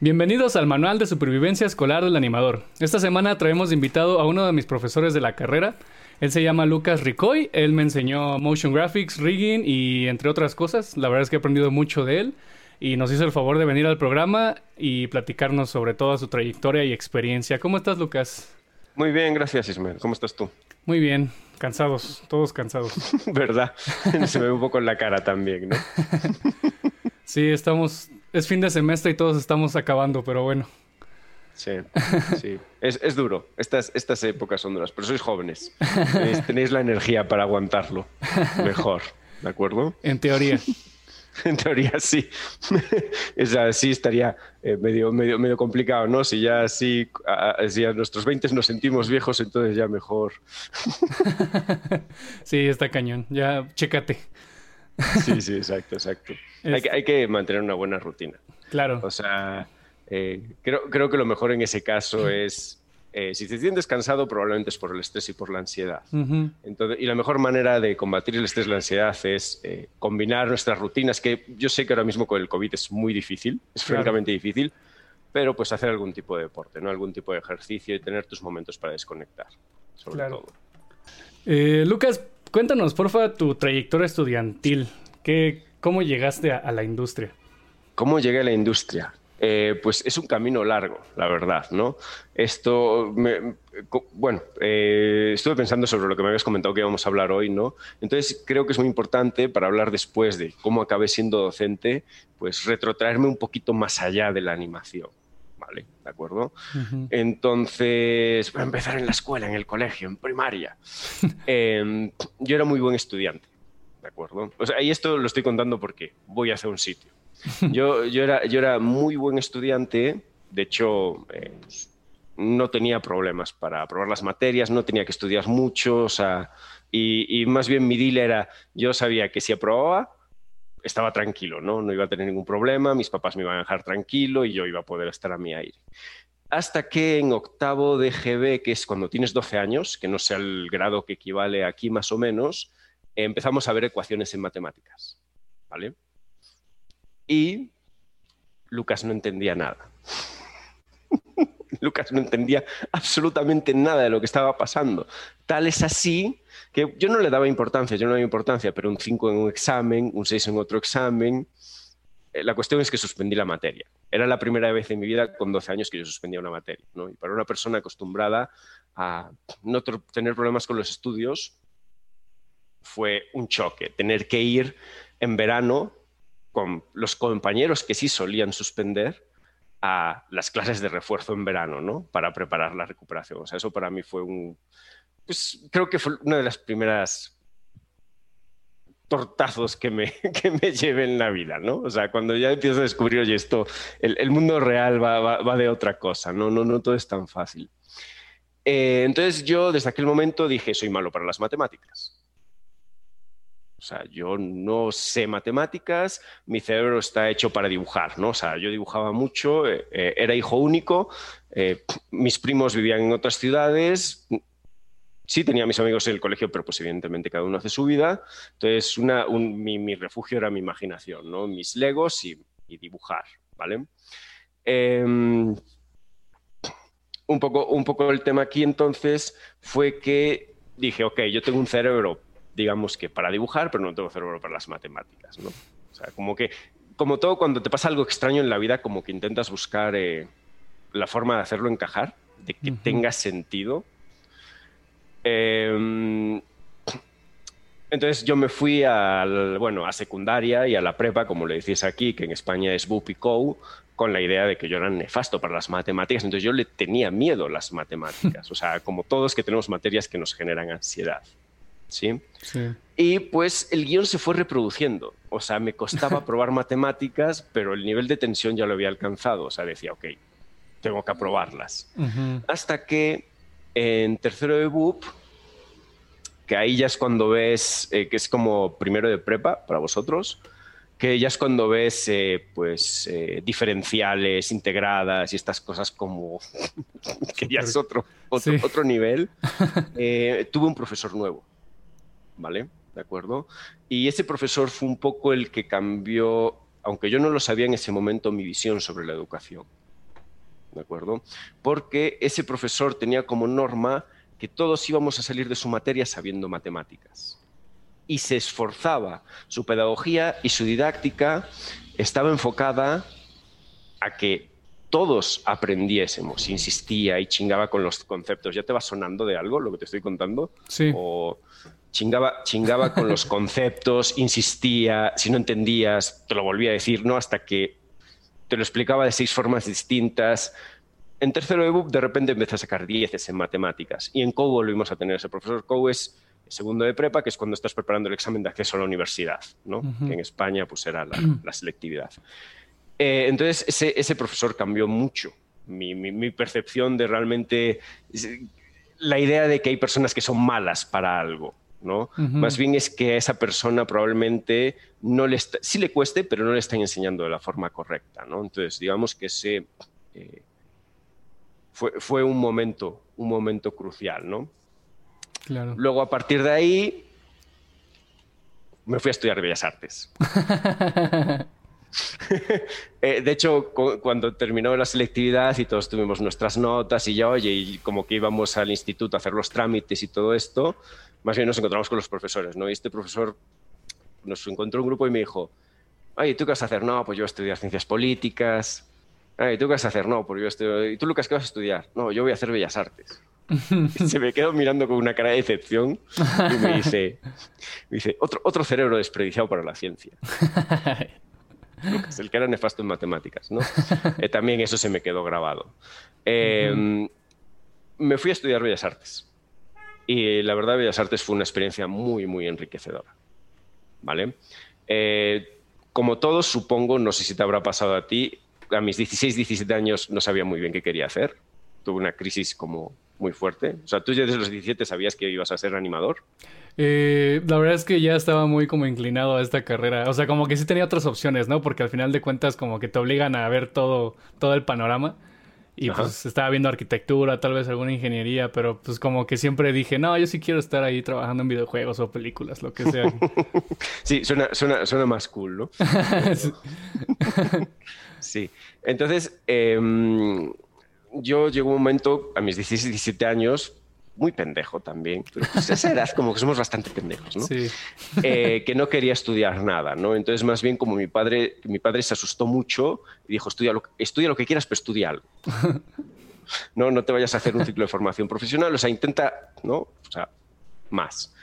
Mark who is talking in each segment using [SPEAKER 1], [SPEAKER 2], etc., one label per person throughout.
[SPEAKER 1] Bienvenidos al Manual de Supervivencia Escolar del Animador. Esta semana traemos invitado a uno de mis profesores de la carrera. Él se llama Lucas Ricoy. Él me enseñó motion graphics, rigging y entre otras cosas. La verdad es que he aprendido mucho de él y nos hizo el favor de venir al programa y platicarnos sobre toda su trayectoria y experiencia. ¿Cómo estás, Lucas?
[SPEAKER 2] Muy bien, gracias, Ismael. ¿Cómo estás tú?
[SPEAKER 1] Muy bien, cansados, todos cansados.
[SPEAKER 2] ¿Verdad? Se me ve un poco en la cara también, ¿no?
[SPEAKER 1] sí, estamos es fin de semestre y todos estamos acabando, pero bueno.
[SPEAKER 2] Sí, sí. Es, duro. Estas, estas épocas son duras, pero sois jóvenes. Tenéis, la energía para aguantarlo mejor, ¿de acuerdo?
[SPEAKER 1] En teoría.
[SPEAKER 2] En teoría sí. Es así estaría eh, medio, medio, medio complicado, ¿no? Si ya así, si a nuestros 20 nos sentimos viejos, entonces ya mejor.
[SPEAKER 1] Sí, está cañón. Ya, chécate.
[SPEAKER 2] Sí, sí, exacto, exacto. Hay, que, mantener una buena rutina.
[SPEAKER 1] Claro.
[SPEAKER 2] O sea, eh, creo, creo, que lo mejor en ese caso es, eh, si te sientes cansado, probablemente es por el estrés y por la ansiedad. Entonces, y la mejor manera de combatir el estrés y la ansiedad es eh, combinar nuestras rutinas, que yo sé que ahora mismo con el COVID es muy difícil, es francamente difícil, pero pues hacer algún tipo de deporte, ¿no? algún tipo de ejercicio y tener tus momentos para desconectar, sobre todo.
[SPEAKER 1] Lucas, Cuéntanos, porfa, tu trayectoria estudiantil. ¿Qué, ¿Cómo llegaste a, la industria?
[SPEAKER 2] ¿Cómo llegué a la industria? Eh, pues es un camino largo, la verdad, ¿no? Esto, bueno, eh, estuve pensando sobre lo que me habías comentado que íbamos a hablar hoy, ¿no? Entonces creo que es muy importante para hablar después de cómo acabé siendo docente, pues retrotraerme un poquito más allá de la animación. ¿Vale? ¿De acuerdo? Entonces, voy a empezar en la escuela, en el colegio, en primaria. Em, yo era muy buen estudiante, ¿de acuerdo? O sea, y esto lo estoy contando porque voy hacia un sitio. Yo, yo, era, yo era muy buen estudiante, de hecho, eh, no tenía problemas para aprobar las materias, no tenía que estudiar mucho, o sea, y, y más bien mi deal era, yo sabía que si aprobaba, estaba tranquilo, ¿no? No iba a tener ningún problema, mis papás me iban a dejar tranquilo y yo iba a poder estar a mi aire. Hasta que en octavo de GB, que es cuando tienes 12 años, que no sea el grado que equivale aquí más o menos, empezamos a ver ecuaciones en matemáticas, ¿vale? Y Lucas no entendía nada. Lucas no entendía absolutamente nada de lo que estaba pasando. Tal es así que yo no le daba importancia, yo no le daba importancia, pero un 5 en un examen, un 6 en otro examen. Eh, la cuestión es que suspendí la materia. Era la primera vez en mi vida con 12 años que yo suspendía una materia. Y para una persona acostumbrada a no tener problemas con los estudios, fue un choque. Tener que ir en verano con los compañeros que sí solían suspender a las clases de refuerzo en verano, ¿no? Para preparar la recuperación. O sea, eso para mí fue un... Pues creo que fue una de las primeras tortazos que me, que me llevé en la vida, ¿no? O sea, cuando ya empiezo a descubrir, oye, esto, el, mundo real va, va, de otra cosa, ¿no? No, no todo es tan fácil. Eh, entonces yo desde aquel momento dije, soy malo para las matemáticas. O sea, yo no sé matemáticas, mi cerebro está hecho para dibujar, ¿no? O sea, yo dibujaba mucho, eh, eh, era hijo único, mis primos vivían en otras ciudades, sí tenía mis amigos en el colegio, pero pues evidentemente cada uno hace su vida. Entonces, mi, refugio era mi imaginación, ¿no? Mis legos y, dibujar, ¿vale? Em, un, poco, un poco el tema aquí entonces fue que dije, ok, yo tengo un cerebro digamos que para dibujar, pero no tengo cerebro para las matemáticas, ¿no? O sea, como que, como todo, cuando te pasa algo extraño en la vida, como que intentas buscar eh, la forma de hacerlo encajar, de que tenga sentido. Em, entonces yo me fui al, bueno, a secundaria y a la prepa, como le decís aquí, que en España es BUP y COU, con la idea de que yo era nefasto para las matemáticas. Entonces yo le tenía miedo a las matemáticas. O sea, como todos que tenemos materias que nos generan ansiedad. ¿sí? Y pues el guion se fue reproduciendo. O sea, me costaba probar matemáticas, pero el nivel de tensión ya lo había alcanzado. O sea, decía, ok, tengo que aprobarlas. Hasta que en tercero de BUP, que ahí ya es cuando ves, eh, que es como primero de prepa para vosotros, que ya es cuando ves eh, pues eh, diferenciales integradas y estas cosas como que ya es otro, otro, otro nivel. tuve un profesor nuevo ¿vale? ¿De acuerdo? Y ese profesor fue un poco el que cambió, aunque yo no lo sabía en ese momento, mi visión sobre la educación. ¿De acuerdo? Porque ese profesor tenía como norma que todos íbamos a salir de su materia sabiendo matemáticas. Y se esforzaba. Su pedagogía y su didáctica estaba enfocada a que todos aprendiésemos. Insistía y chingaba con los conceptos. ¿Ya te va sonando de algo lo que te estoy contando?
[SPEAKER 1] Sí.
[SPEAKER 2] O chingaba, chingaba con los conceptos, insistía, si no entendías, te lo volvía a decir, ¿no? Hasta que te lo explicaba de seis formas distintas. En tercero de BUP de repente empecé a sacar dieces en matemáticas y en COU volvimos a tener ese profesor. COU es segundo de prepa, que es cuando estás preparando el examen de acceso a la universidad, ¿no? que en España pues era la, selectividad. Eh, entonces ese, ese, profesor cambió mucho mi, mi, percepción de realmente la idea de que hay personas que son malas para algo. ¿No? Más bien es que a esa persona probablemente no le está, sí le cueste, pero no le están enseñando de la forma correcta, ¿no? Entonces, digamos que ese eh, fue, fue, un momento, un momento crucial, ¿no?
[SPEAKER 1] Claro.
[SPEAKER 2] Luego, a partir de ahí, me fui a estudiar Bellas Artes. Eh, de hecho, cuando terminó la selectividad y todos tuvimos nuestras notas y ya, oye, y como que íbamos al instituto a hacer los trámites y todo esto, más bien nos encontramos con los profesores, ¿no? Y este profesor nos encontró un grupo y me dijo, ay, ¿tú qué vas a hacer? No, pues yo voy a estudiar ciencias políticas. Ay, ¿tú qué vas a hacer? No, pues yo estoy... ¿Y tú, Lucas, qué vas a estudiar? No, yo voy a hacer bellas artes. se me quedó mirando con una cara de decepción y me dice, me dice otro, otro cerebro desperdiciado para la ciencia. Lucas, el que era nefasto en matemáticas, ¿no? Eh, también eso se me quedó grabado. Eh, me fui a estudiar Bellas Artes. Y la verdad, Bellas Artes fue una experiencia muy, muy enriquecedora. ¿Vale? Eh, como todos, supongo, no sé si te habrá pasado a ti, a mis 16, 17 años no sabía muy bien qué quería hacer. Tuve una crisis como muy fuerte. O sea, tú ya desde los 17 sabías que ibas a ser animador.
[SPEAKER 1] Eh, la verdad es que ya estaba muy como inclinado a esta carrera. O sea, como que sí tenía otras opciones, ¿no? Porque al final de cuentas como que te obligan a ver todo, todo el panorama. Y pues estaba viendo arquitectura, tal vez alguna ingeniería, pero pues como que siempre dije, no, yo sí quiero estar ahí trabajando en videojuegos o películas, lo que sea.
[SPEAKER 2] sí, suena, suena, más cool, ¿no? sí. Entonces, em, yo llegó un momento, a mis 16, 17 años, muy pendejo también, pero pues esa edad como que somos bastante pendejos, ¿no?
[SPEAKER 1] Sí.
[SPEAKER 2] Eh, que no quería estudiar nada, ¿no? Entonces, más bien como mi padre, mi padre se asustó mucho y dijo, estudia lo, estudia lo que quieras, pero estudia algo. no, no te vayas a hacer un ciclo de formación profesional, o sea, intenta, ¿no? O sea, más.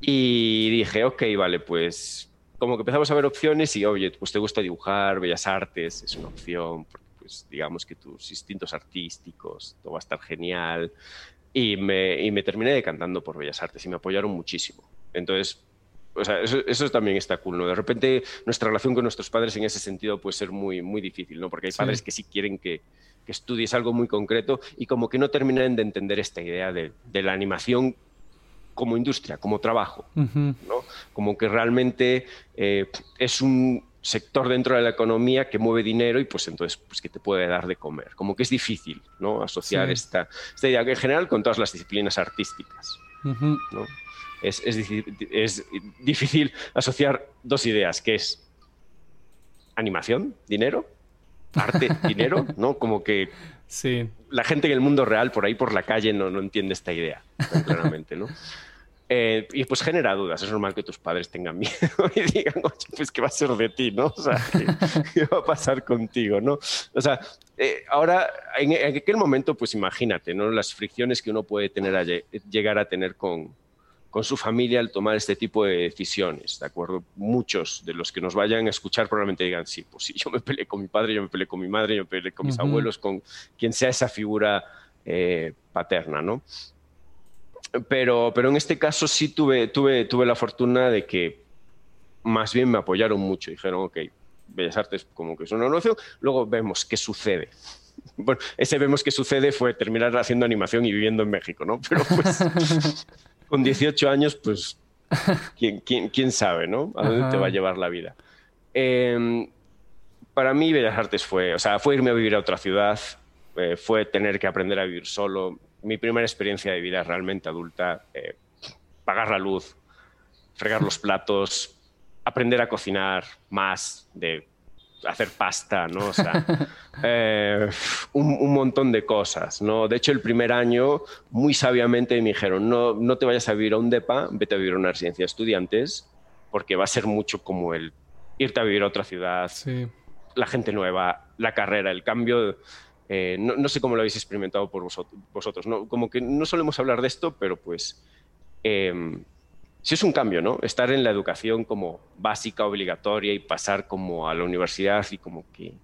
[SPEAKER 2] Y dije, ok, vale, pues como que empezamos a ver opciones y, oye, pues te gusta dibujar, bellas artes, es una opción, porque pues digamos que tus instintos artísticos, todo va a estar genial. Y me, y me terminé decantando por Bellas Artes y me apoyaron muchísimo. Entonces, o sea, eso, eso, también está cool, ¿no? De repente nuestra relación con nuestros padres en ese sentido puede ser muy, muy difícil, ¿no? Porque hay padres que sí quieren que, que, estudies algo muy concreto y como que no terminan de entender esta idea de, de la animación como industria, como trabajo, ¿no? Como que realmente eh, es un sector dentro de la economía que mueve dinero y pues entonces pues que te puede dar de comer. Como que es difícil ¿no? asociar esta, esta, idea en general con todas las disciplinas artísticas. ¿no? es, es, es, difícil asociar dos ideas, que es animación, dinero, arte, dinero, ¿no? Como que
[SPEAKER 1] sí.
[SPEAKER 2] la gente en el mundo real, por ahí por la calle, no, no entiende esta idea, claramente, ¿no? Eh, y pues genera dudas. Es normal que tus padres tengan miedo y digan, oye, pues qué va a ser de ti, ¿no? O sea, ¿qué, va a pasar contigo, no? O sea, eh, ahora, en, aquel momento, pues imagínate, ¿no? Las fricciones que uno puede tener a, llegar a tener con, con su familia al tomar este tipo de decisiones, ¿de acuerdo? Muchos de los que nos vayan a escuchar probablemente digan, sí, pues sí, yo me peleé con mi padre, yo me peleé con mi madre, yo me peleé con mis abuelos, con quien sea esa figura eh, paterna, ¿no? Pero, pero en este caso sí tuve, tuve, tuve la fortuna de que más bien me apoyaron mucho. Dijeron, ok, Bellas Artes como que es una opción, luego vemos qué sucede. Bueno, ese vemos qué sucede fue terminar haciendo animación y viviendo en México, ¿no? Pero pues con 18 años, pues, ¿quién, quién, quién sabe, ¿no? A dónde te va a llevar la vida. Em, para mí Bellas Artes fue, o sea, fue irme a vivir a otra ciudad, eh, fue tener que aprender a vivir solo, mi primera experiencia de vida realmente adulta, eh, pagar la luz, fregar los platos, aprender a cocinar más de hacer pasta, ¿no? O sea, eh, un, montón de cosas, ¿no? De hecho, el primer año, muy sabiamente me dijeron, no, no te vayas a vivir a un DEPA, vete a vivir a una residencia de estudiantes, porque va a ser mucho como el irte a vivir a otra ciudad, la gente nueva, la carrera, el cambio... Eh, no, sé cómo lo habéis experimentado por vosotros, ¿no? Como que no solemos hablar de esto, pero pues... Eh, sí es un cambio, ¿no? Estar en la educación como básica, obligatoria y pasar como a la universidad y como que...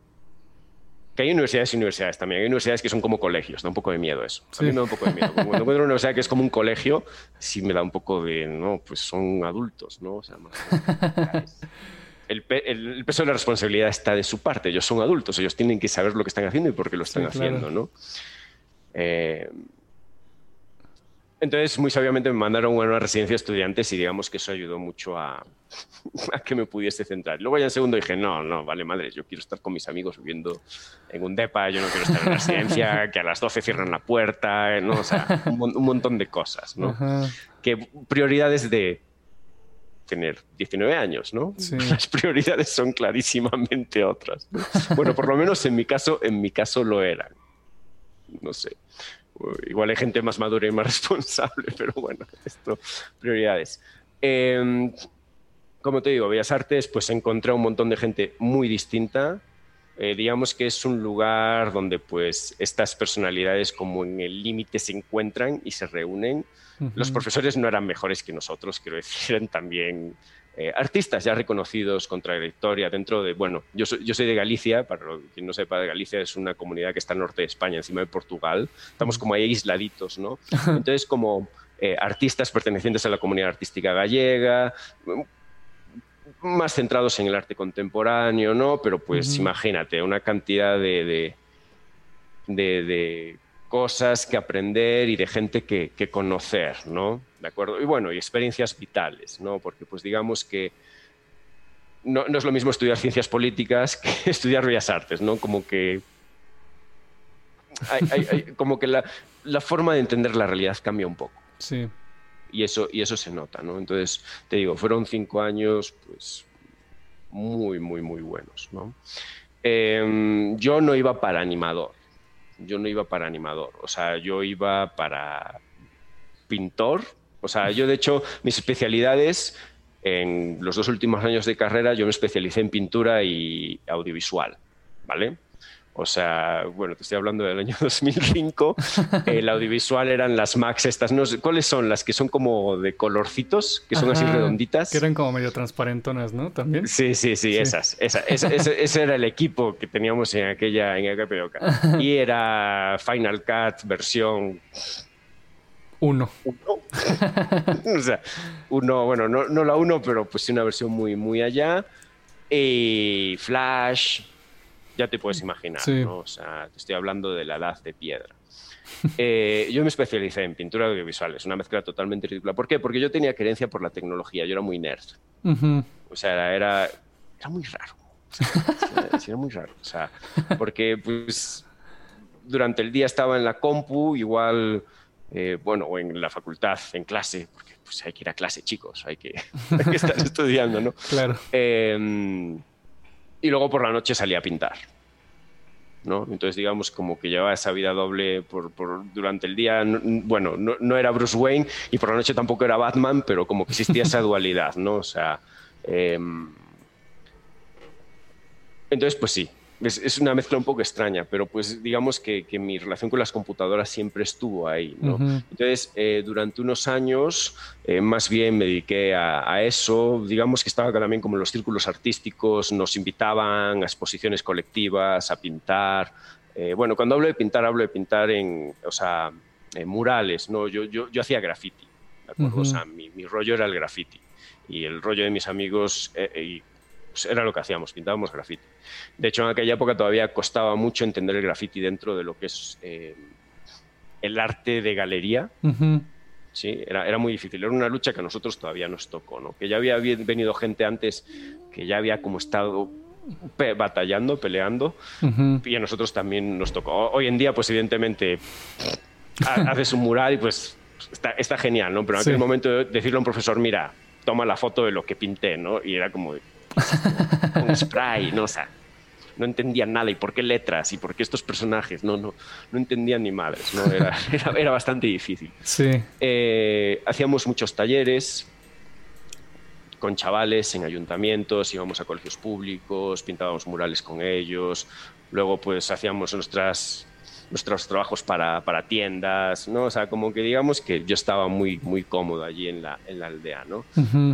[SPEAKER 2] Que hay universidades y universidades también. Hay universidades que son como colegios, da un poco de miedo eso. A mí me da un poco de miedo. Cuando encuentro una universidad que es como un colegio, sí me da un poco de, no, pues son adultos, ¿no? O sea, el, peso de la responsabilidad está de su parte. Ellos son adultos, ellos tienen que saber lo que están haciendo y por qué lo están haciendo, ¿no? Eh, entonces, muy sabiamente me mandaron a una residencia de estudiantes y digamos que eso ayudó mucho a, que me pudiese centrar. Luego ya en segundo dije, no, no, vale madre, yo quiero estar con mis amigos viviendo en un DEPA, yo no quiero estar en una residencia, que a las 12 cierran la puerta, ¿no? O sea, un, montón de cosas, ¿no? Que prioridades de tener 19 años, ¿no? Las prioridades son clarísimamente otras. Bueno, por lo menos en mi caso, en mi caso lo eran. No sé igual hay gente más madura y más responsable, pero bueno, esto, prioridades. Em, como te digo, Bellas Artes, pues encontré un montón de gente muy distinta. Eh, digamos que es un lugar donde pues estas personalidades como en el límite se encuentran y se reúnen. Los profesores no eran mejores que nosotros, quiero decir, eran también eh, artistas ya reconocidos con trayectoria dentro de, bueno, yo soy, yo soy de Galicia, para quien no sepa, de Galicia es una comunidad que está al norte de España, encima de Portugal, estamos como ahí aisladitos, ¿no? Entonces, como eh, artistas pertenecientes a la comunidad artística gallega, más centrados en el arte contemporáneo, ¿no? Pero pues imagínate, una cantidad de, de cosas que aprender y de gente que, conocer, ¿no? ¿De acuerdo? Y bueno, y experiencias vitales, ¿no? Porque pues digamos que no, es lo mismo estudiar ciencias políticas que estudiar bellas artes, ¿no? Como que como que la, forma de entender la realidad cambia un poco.
[SPEAKER 1] Sí.
[SPEAKER 2] Y eso, y eso se nota, ¿no? Entonces, te digo, fueron cinco años, pues, muy, muy, muy buenos, ¿no? Em, yo no iba para animador, yo no iba para animador, o sea, yo iba para pintor, o sea, yo de hecho mis especialidades en los dos últimos años de carrera yo me especialicé en pintura y audiovisual, ¿vale? O sea, bueno, te estoy hablando del año 2005. El audiovisual eran las Max estas. No sé, ¿Cuáles son? Las que son como de colorcitos, que son así redonditas.
[SPEAKER 1] Que eran como medio transparentonas, ¿no? También.
[SPEAKER 2] Sí, sí, sí, esas. Esa, ese, era el equipo que teníamos en aquella, en aquella época. Y era Final Cut versión...
[SPEAKER 1] Uno.
[SPEAKER 2] Uno. o sea, uno, bueno, no, no la uno, pero pues sí una versión muy, muy allá. Y Flash, ya te puedes imaginar, ¿no? O sea, te estoy hablando de la edad de piedra. Eh, yo me especialicé en pintura audiovisual, es una mezcla totalmente ridícula. ¿Por qué? Porque yo tenía querencia por la tecnología, yo era muy nerd. O sea, era, era muy raro. era muy raro. O sea, porque pues durante el día estaba en la compu, igual, eh, bueno, o en la facultad, en clase, porque pues hay que ir a clase, chicos, hay que, hay que estar estudiando, ¿no?
[SPEAKER 1] Claro.
[SPEAKER 2] Eh, y luego por la noche salía a pintar. ¿no? Entonces, digamos, como que llevaba esa vida doble por, durante el día. bueno, no, era Bruce Wayne y por la noche tampoco era Batman, pero como que existía esa dualidad, ¿no? O sea. Em, entonces, pues sí, es, una mezcla un poco extraña, pero pues digamos que, mi relación con las computadoras siempre estuvo ahí. ¿no? Entonces, eh, durante unos años, eh, más bien me dediqué a, eso. Digamos que estaba también como en los círculos artísticos, nos invitaban a exposiciones colectivas, a pintar. Eh, bueno, cuando hablo de pintar, hablo de pintar en, o sea, en murales. ¿no? Yo, yo, yo hacía graffiti. O sea, mi, mi, rollo era el graffiti. Y el rollo de mis amigos, pues era lo que hacíamos, pintábamos graffiti. De hecho, en aquella época todavía costaba mucho entender el graffiti dentro de lo que es eh, el arte de galería. Sí, era, era, muy difícil. Era una lucha que a nosotros todavía nos tocó, ¿no? Que ya había venido gente antes que ya había como estado batallando, peleando, y a nosotros también nos tocó. Hoy en día, pues evidentemente, haces un mural y pues está, está genial, ¿no? Pero en aquel momento decirle a un profesor, mira, toma la foto de lo que pinté, ¿no? Y era como, un spray, ¿no? O sea, no entendían nada y por qué letras y por qué estos personajes, no, no, no entendían ni madres, ¿no? era, era, bastante difícil.
[SPEAKER 1] Sí.
[SPEAKER 2] Eh, hacíamos muchos talleres con chavales en ayuntamientos, íbamos a colegios públicos, pintábamos murales con ellos, luego pues hacíamos nuestras nuestros trabajos para, para, tiendas, ¿no? O sea, como que digamos que yo estaba muy, muy cómodo allí en la, en la aldea, ¿no?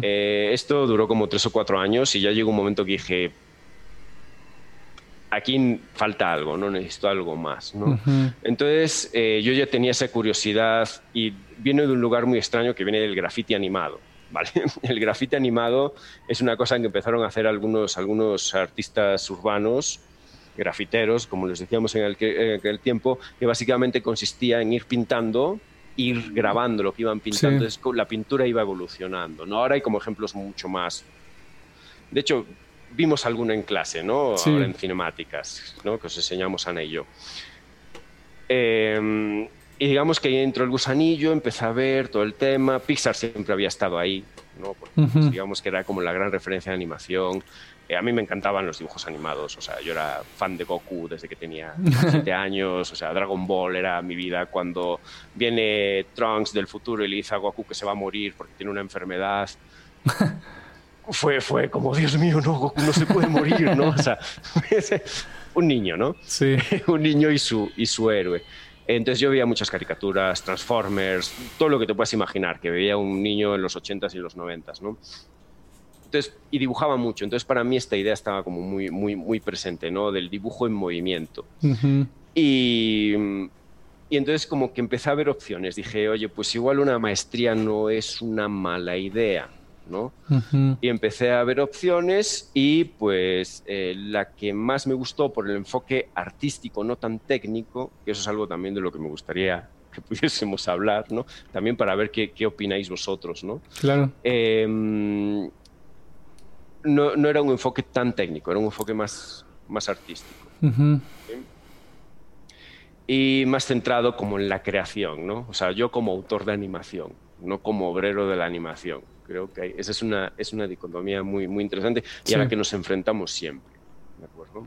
[SPEAKER 2] Eh, esto duró como tres o cuatro años y ya llegó un momento que dije, aquí falta algo, ¿no? Necesito algo más, ¿no? Entonces eh, yo ya tenía esa curiosidad y viene de un lugar muy extraño que viene del graffiti animado. ¿Vale? El grafiti animado es una cosa que empezaron a hacer algunos, algunos artistas urbanos grafiteros, como les decíamos en aquel, tiempo, que básicamente consistía en ir pintando ir grabando lo que iban pintando, la pintura iba evolucionando. ¿no? Ahora hay como ejemplos mucho más. De hecho, vimos alguno en clase, ¿no? Ahora en cinemáticas, ¿no? Que os enseñamos Ana y yo. Em, y digamos que ahí entró el gusanillo, empecé a ver todo el tema. Pixar siempre había estado ahí, ¿no? Porque, pues, digamos que era como la gran referencia de animación. Eh, a mí me encantaban los dibujos animados, o sea, yo era fan de Goku desde que tenía 7 años, o sea, Dragon Ball era mi vida. Cuando viene Trunks del futuro y le dice a Goku que se va a morir porque tiene una enfermedad, fue, fue como, Dios mío, no, Goku no se puede morir, ¿no? O sea, un niño, ¿no?
[SPEAKER 1] Sí.
[SPEAKER 2] un niño y su, y su héroe. Entonces yo veía muchas caricaturas, Transformers, todo lo que te puedas imaginar, que veía un niño en los 80s y los 90s, ¿no? Y dibujaba mucho. Entonces, para mí esta idea estaba como muy, muy, muy presente, ¿no? Del dibujo en movimiento. y, y entonces como que empecé a ver opciones. Dije, oye, pues igual una maestría no es una mala idea, ¿no? Y empecé a ver opciones y pues eh, la que más me gustó por el enfoque artístico, no tan técnico, que eso es algo también de lo que me gustaría que pudiésemos hablar, ¿no? También para ver qué, qué opináis vosotros, ¿no?
[SPEAKER 1] Claro.
[SPEAKER 2] Eh, no, no, era un enfoque tan técnico, era un enfoque más, más artístico. Y más centrado como en la creación, ¿no? O sea, yo como autor de animación, no como obrero de la animación. Creo que esa es una, es una dicotomía muy, muy interesante y a la que nos enfrentamos siempre. ¿de acuerdo?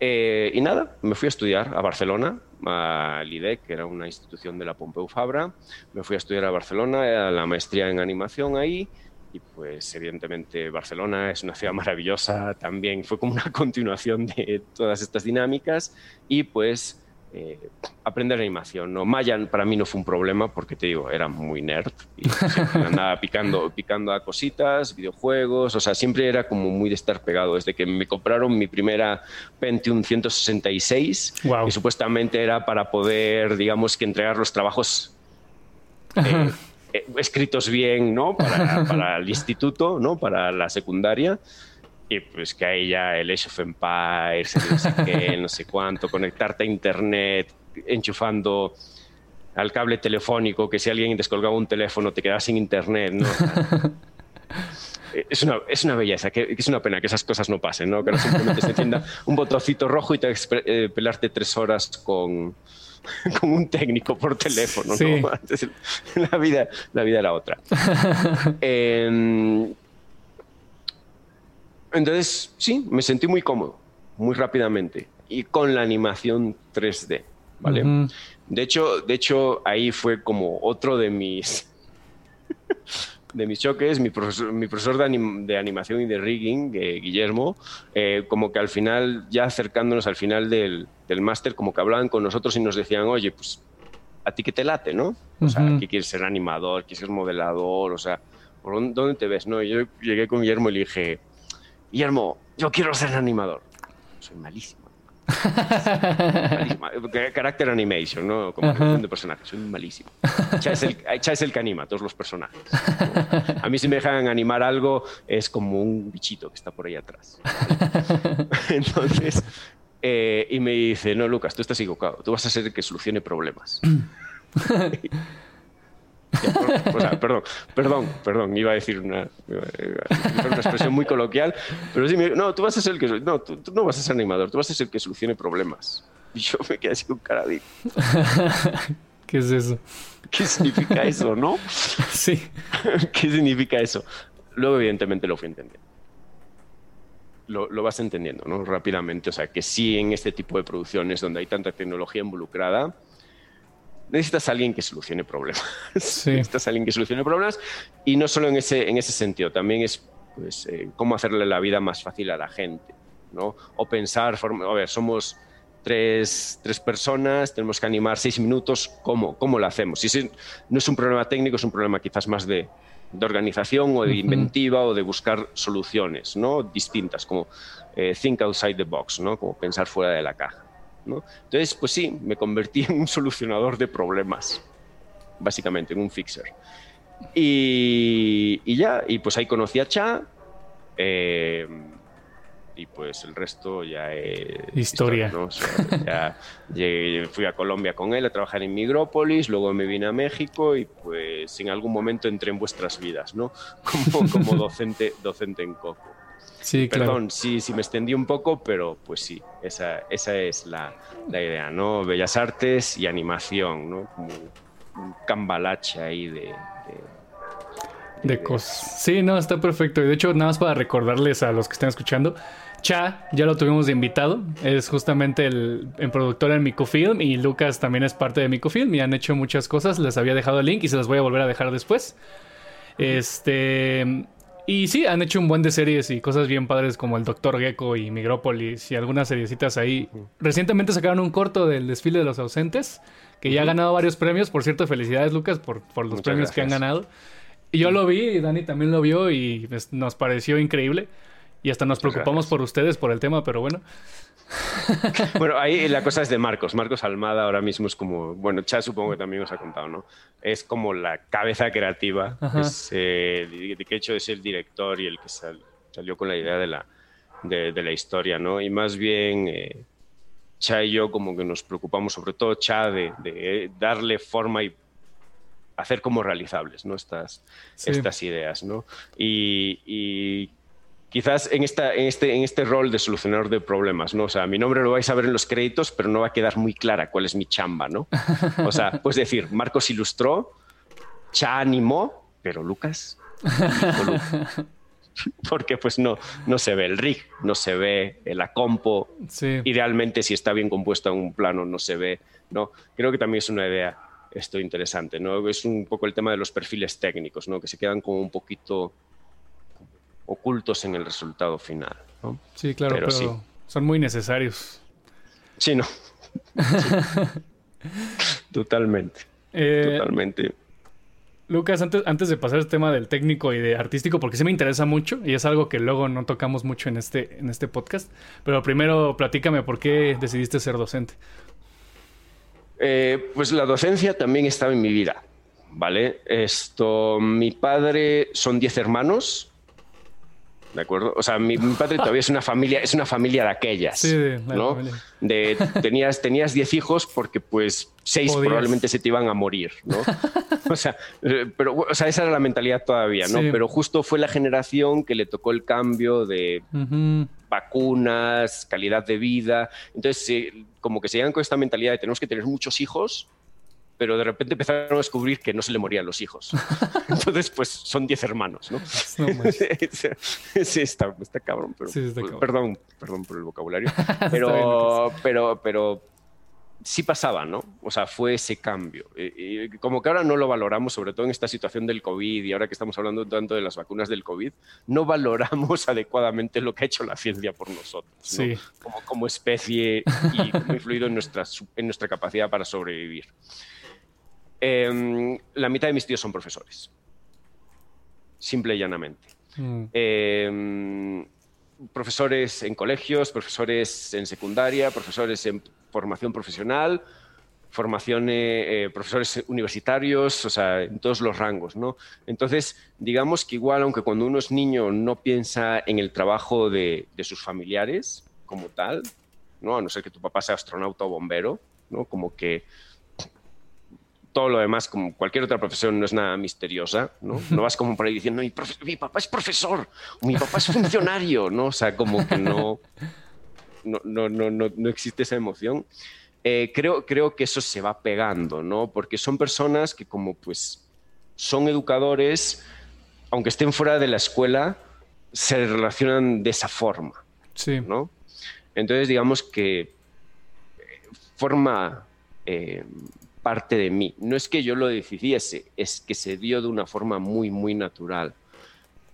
[SPEAKER 2] Eh, y nada, me fui a estudiar a Barcelona, al IDEC, que era una institución de la Pompeu Fabra. Me fui a estudiar a Barcelona, a la maestría en animación ahí y pues evidentemente Barcelona es una ciudad maravillosa, también fue como una continuación de todas estas dinámicas y pues eh, aprender animación. ¿no? Mayan para mí no fue un problema porque te digo, era muy nerd y andaba picando, picando a cositas, videojuegos, o sea, siempre era como muy de estar pegado. Desde que me compraron mi primera Pentium 166, y supuestamente era para poder, digamos, que entregar los trabajos. Eh, eh, escritos bien, ¿no? Para, el instituto, ¿no? Para la secundaria. Y pues que ahí ya el Age of Empires, no sé qué, no sé cuánto, conectarte a internet, enchufando al cable telefónico, que si alguien descolgaba un teléfono te quedabas sin internet, ¿no? es una, es una belleza, que, es una pena que esas cosas no pasen, ¿no? Que no simplemente se encienda un botoncito rojo y te eh, pelarte tres horas con, con un técnico por teléfono. la, vida, la vida era otra. Em, entonces, sí, me sentí muy cómodo, muy rápidamente, y con la animación 3D. ¿vale? de, hecho, de hecho, ahí fue como otro de mis de mis choques, mi profesor, mi profesor de, animación y de rigging, Guillermo, eh, como que al final, ya acercándonos al final del, del máster, como que hablaban con nosotros y nos decían, oye, pues a ti que te late, ¿no? O sea, que quieres ser animador, quieres ser modelador, o sea, ¿por dónde te ves? No, yo llegué con Guillermo y le dije, Guillermo, yo quiero ser animador. Soy malísimo. Carácter animation, ¿no? Como de personajes. Soy malísimo. Es, el, que anima a todos los personajes. A mí si me dejan animar algo es como un bichito que está por ahí atrás. Entonces, eh, y me dice, no, Lucas, tú estás equivocado. Tú vas a ser el que solucione problemas. perdón, perdón, perdón, iba a decir una, una expresión muy coloquial, pero sí, no, tú vas a ser el que, no, tú, no vas a ser animador, tú vas a ser el que solucione problemas. Y yo me quedé así con cara de...
[SPEAKER 1] ¿Qué es eso?
[SPEAKER 2] ¿Qué significa eso, no?
[SPEAKER 1] Sí.
[SPEAKER 2] ¿Qué significa eso? Luego, evidentemente, lo fui entendiendo. lo, vas entendiendo ¿no? rápidamente. O sea, que sí en este tipo de producciones donde hay tanta tecnología involucrada, necesitas a alguien que solucione problemas. necesitas a alguien que solucione problemas y no solo en ese, en ese sentido, también es pues, eh, cómo hacerle la vida más fácil a la gente. ¿no? O pensar, a ver, somos tres, tres, personas, tenemos que animar seis minutos, ¿cómo, cómo lo hacemos? Si ese no es un problema técnico, es un problema quizás más de, de organización o de inventiva o de buscar soluciones ¿no? distintas, como eh, think outside the box, ¿no? como pensar fuera de la caja. ¿No? Entonces, pues sí, me convertí en un solucionador de problemas, básicamente, en un fixer. Y, y ya, y pues ahí conocí a Cha. Eh, y pues el resto ya es
[SPEAKER 1] historia.
[SPEAKER 2] ya fui a Colombia con él a trabajar en Migrópolis, luego me vine a México y pues en algún momento entré en vuestras vidas, ¿no? Como, como docente, docente en Coco.
[SPEAKER 1] Sí,
[SPEAKER 2] Perdón, sí, sí me extendí un poco, pero pues sí, esa, esa es la, la idea, ¿no? Bellas artes y animación, ¿no? Como un cambalache ahí de,
[SPEAKER 1] de cosas. Sí, no, está perfecto. Y de hecho, nada más para recordarles a los que están escuchando, Cha ya lo tuvimos de invitado. Es justamente el, productor en Micofilm y Lucas también es parte de Micofilm y han hecho muchas cosas. Les había dejado el link y se las voy a volver a dejar después. Este. Y sí, han hecho un buen de series y cosas bien padres como El Doctor Gecko y Migrópolis y algunas seriecitas ahí. Recientemente sacaron un corto del desfile de los ausentes que ya ha ganado varios premios. Por cierto, felicidades Lucas por, los premios que han ganado. Y yo lo vi y Dani también lo vio y pues, nos pareció increíble. Y hasta nos preocupamos por ustedes, por el tema, pero bueno.
[SPEAKER 2] bueno, ahí la cosa es de Marcos. Marcos Almada ahora mismo es como, bueno, Chas supongo que también os ha contado, ¿no? Es como la cabeza creativa, es, eh, de hecho es el director y el que salió con la idea de la, de, la historia, ¿no? Y más bien eh, Cha y yo como que nos preocupamos, sobre todo Cha, de, darle forma y hacer como realizables, ¿no? Estas, estas ideas, ¿no? y, y quizás en, esta, en, este, en este rol de solucionador de problemas, ¿no? O sea, mi nombre lo vais a ver en los créditos, pero no va a quedar muy clara cuál es mi chamba, ¿no? O sea, puedes decir, Marcos ilustró, Cha animó, pero Lucas. Porque pues no, no se ve el rig, no se ve la compo. Idealmente, si está bien compuesta en un plano, no se ve, ¿no? Creo que también es una idea esto interesante, ¿no? Es un poco el tema de los perfiles técnicos, ¿no? Que se quedan como un poquito ocultos en el resultado final.
[SPEAKER 1] Sí, claro, pero, son muy necesarios.
[SPEAKER 2] Sí, no. Totalmente. Eh, totalmente.
[SPEAKER 1] Lucas, antes, antes de pasar al tema del técnico y de artístico, porque sí me interesa mucho y es algo que luego no tocamos mucho en este, en este podcast, pero primero platícame por qué decidiste ser docente.
[SPEAKER 2] Eh, pues la docencia también estaba en mi vida, ¿vale? Esto, mi padre son 10 hermanos, ¿de acuerdo? O sea, mi, padre todavía es una familia, es una familia de aquellas, sí, ¿no? De, tenías, tenías diez hijos porque pues seis probablemente se te iban a morir, ¿no? o sea, eh, pero, o sea, esa era la mentalidad todavía, ¿no? Pero justo fue la generación que le tocó el cambio de vacunas, calidad de vida. Entonces, como que se llegan con esta mentalidad de tenemos que tener muchos hijos pero de repente empezaron a descubrir que no se le morían los hijos. Entonces, pues son 10 hermanos, ¿no? sí, está, está cabrón, pero, perdón, perdón por el vocabulario. Pero, pero, pero sí pasaba, ¿no? O sea, fue ese cambio. Y, como que ahora no lo valoramos, sobre todo en esta situación del COVID y ahora que estamos hablando tanto de las vacunas del COVID, no valoramos adecuadamente lo que ha hecho la ciencia por nosotros, ¿no? como, como especie y cómo ha influido en nuestra, en nuestra capacidad para sobrevivir. Em, la mitad de mis tíos son profesores. Simple y llanamente. Mm. Em, profesores en colegios, profesores en secundaria, profesores en formación profesional, formación, eh, profesores universitarios, o sea, en todos los rangos, ¿no? Entonces, digamos que igual, aunque cuando uno es niño no piensa en el trabajo de, de sus familiares como tal, ¿no? A no ser que tu papá sea astronauta o bombero, ¿no? Como que todo lo demás, como cualquier otra profesión, no es nada misteriosa, ¿no? No vas como por ahí diciendo, mi, papá es profesor, mi papá es funcionario, ¿no? O sea, como que no, no, no, no, no existe esa emoción. Eh, creo, creo que eso se va pegando, ¿no? Porque son personas que como pues son educadores, aunque estén fuera de la escuela, se relacionan de esa forma,
[SPEAKER 1] Sí.
[SPEAKER 2] ¿no? Entonces, digamos que eh, forma eh, parte de mí. No es que yo lo decidiese, es que se dio de una forma muy, muy natural.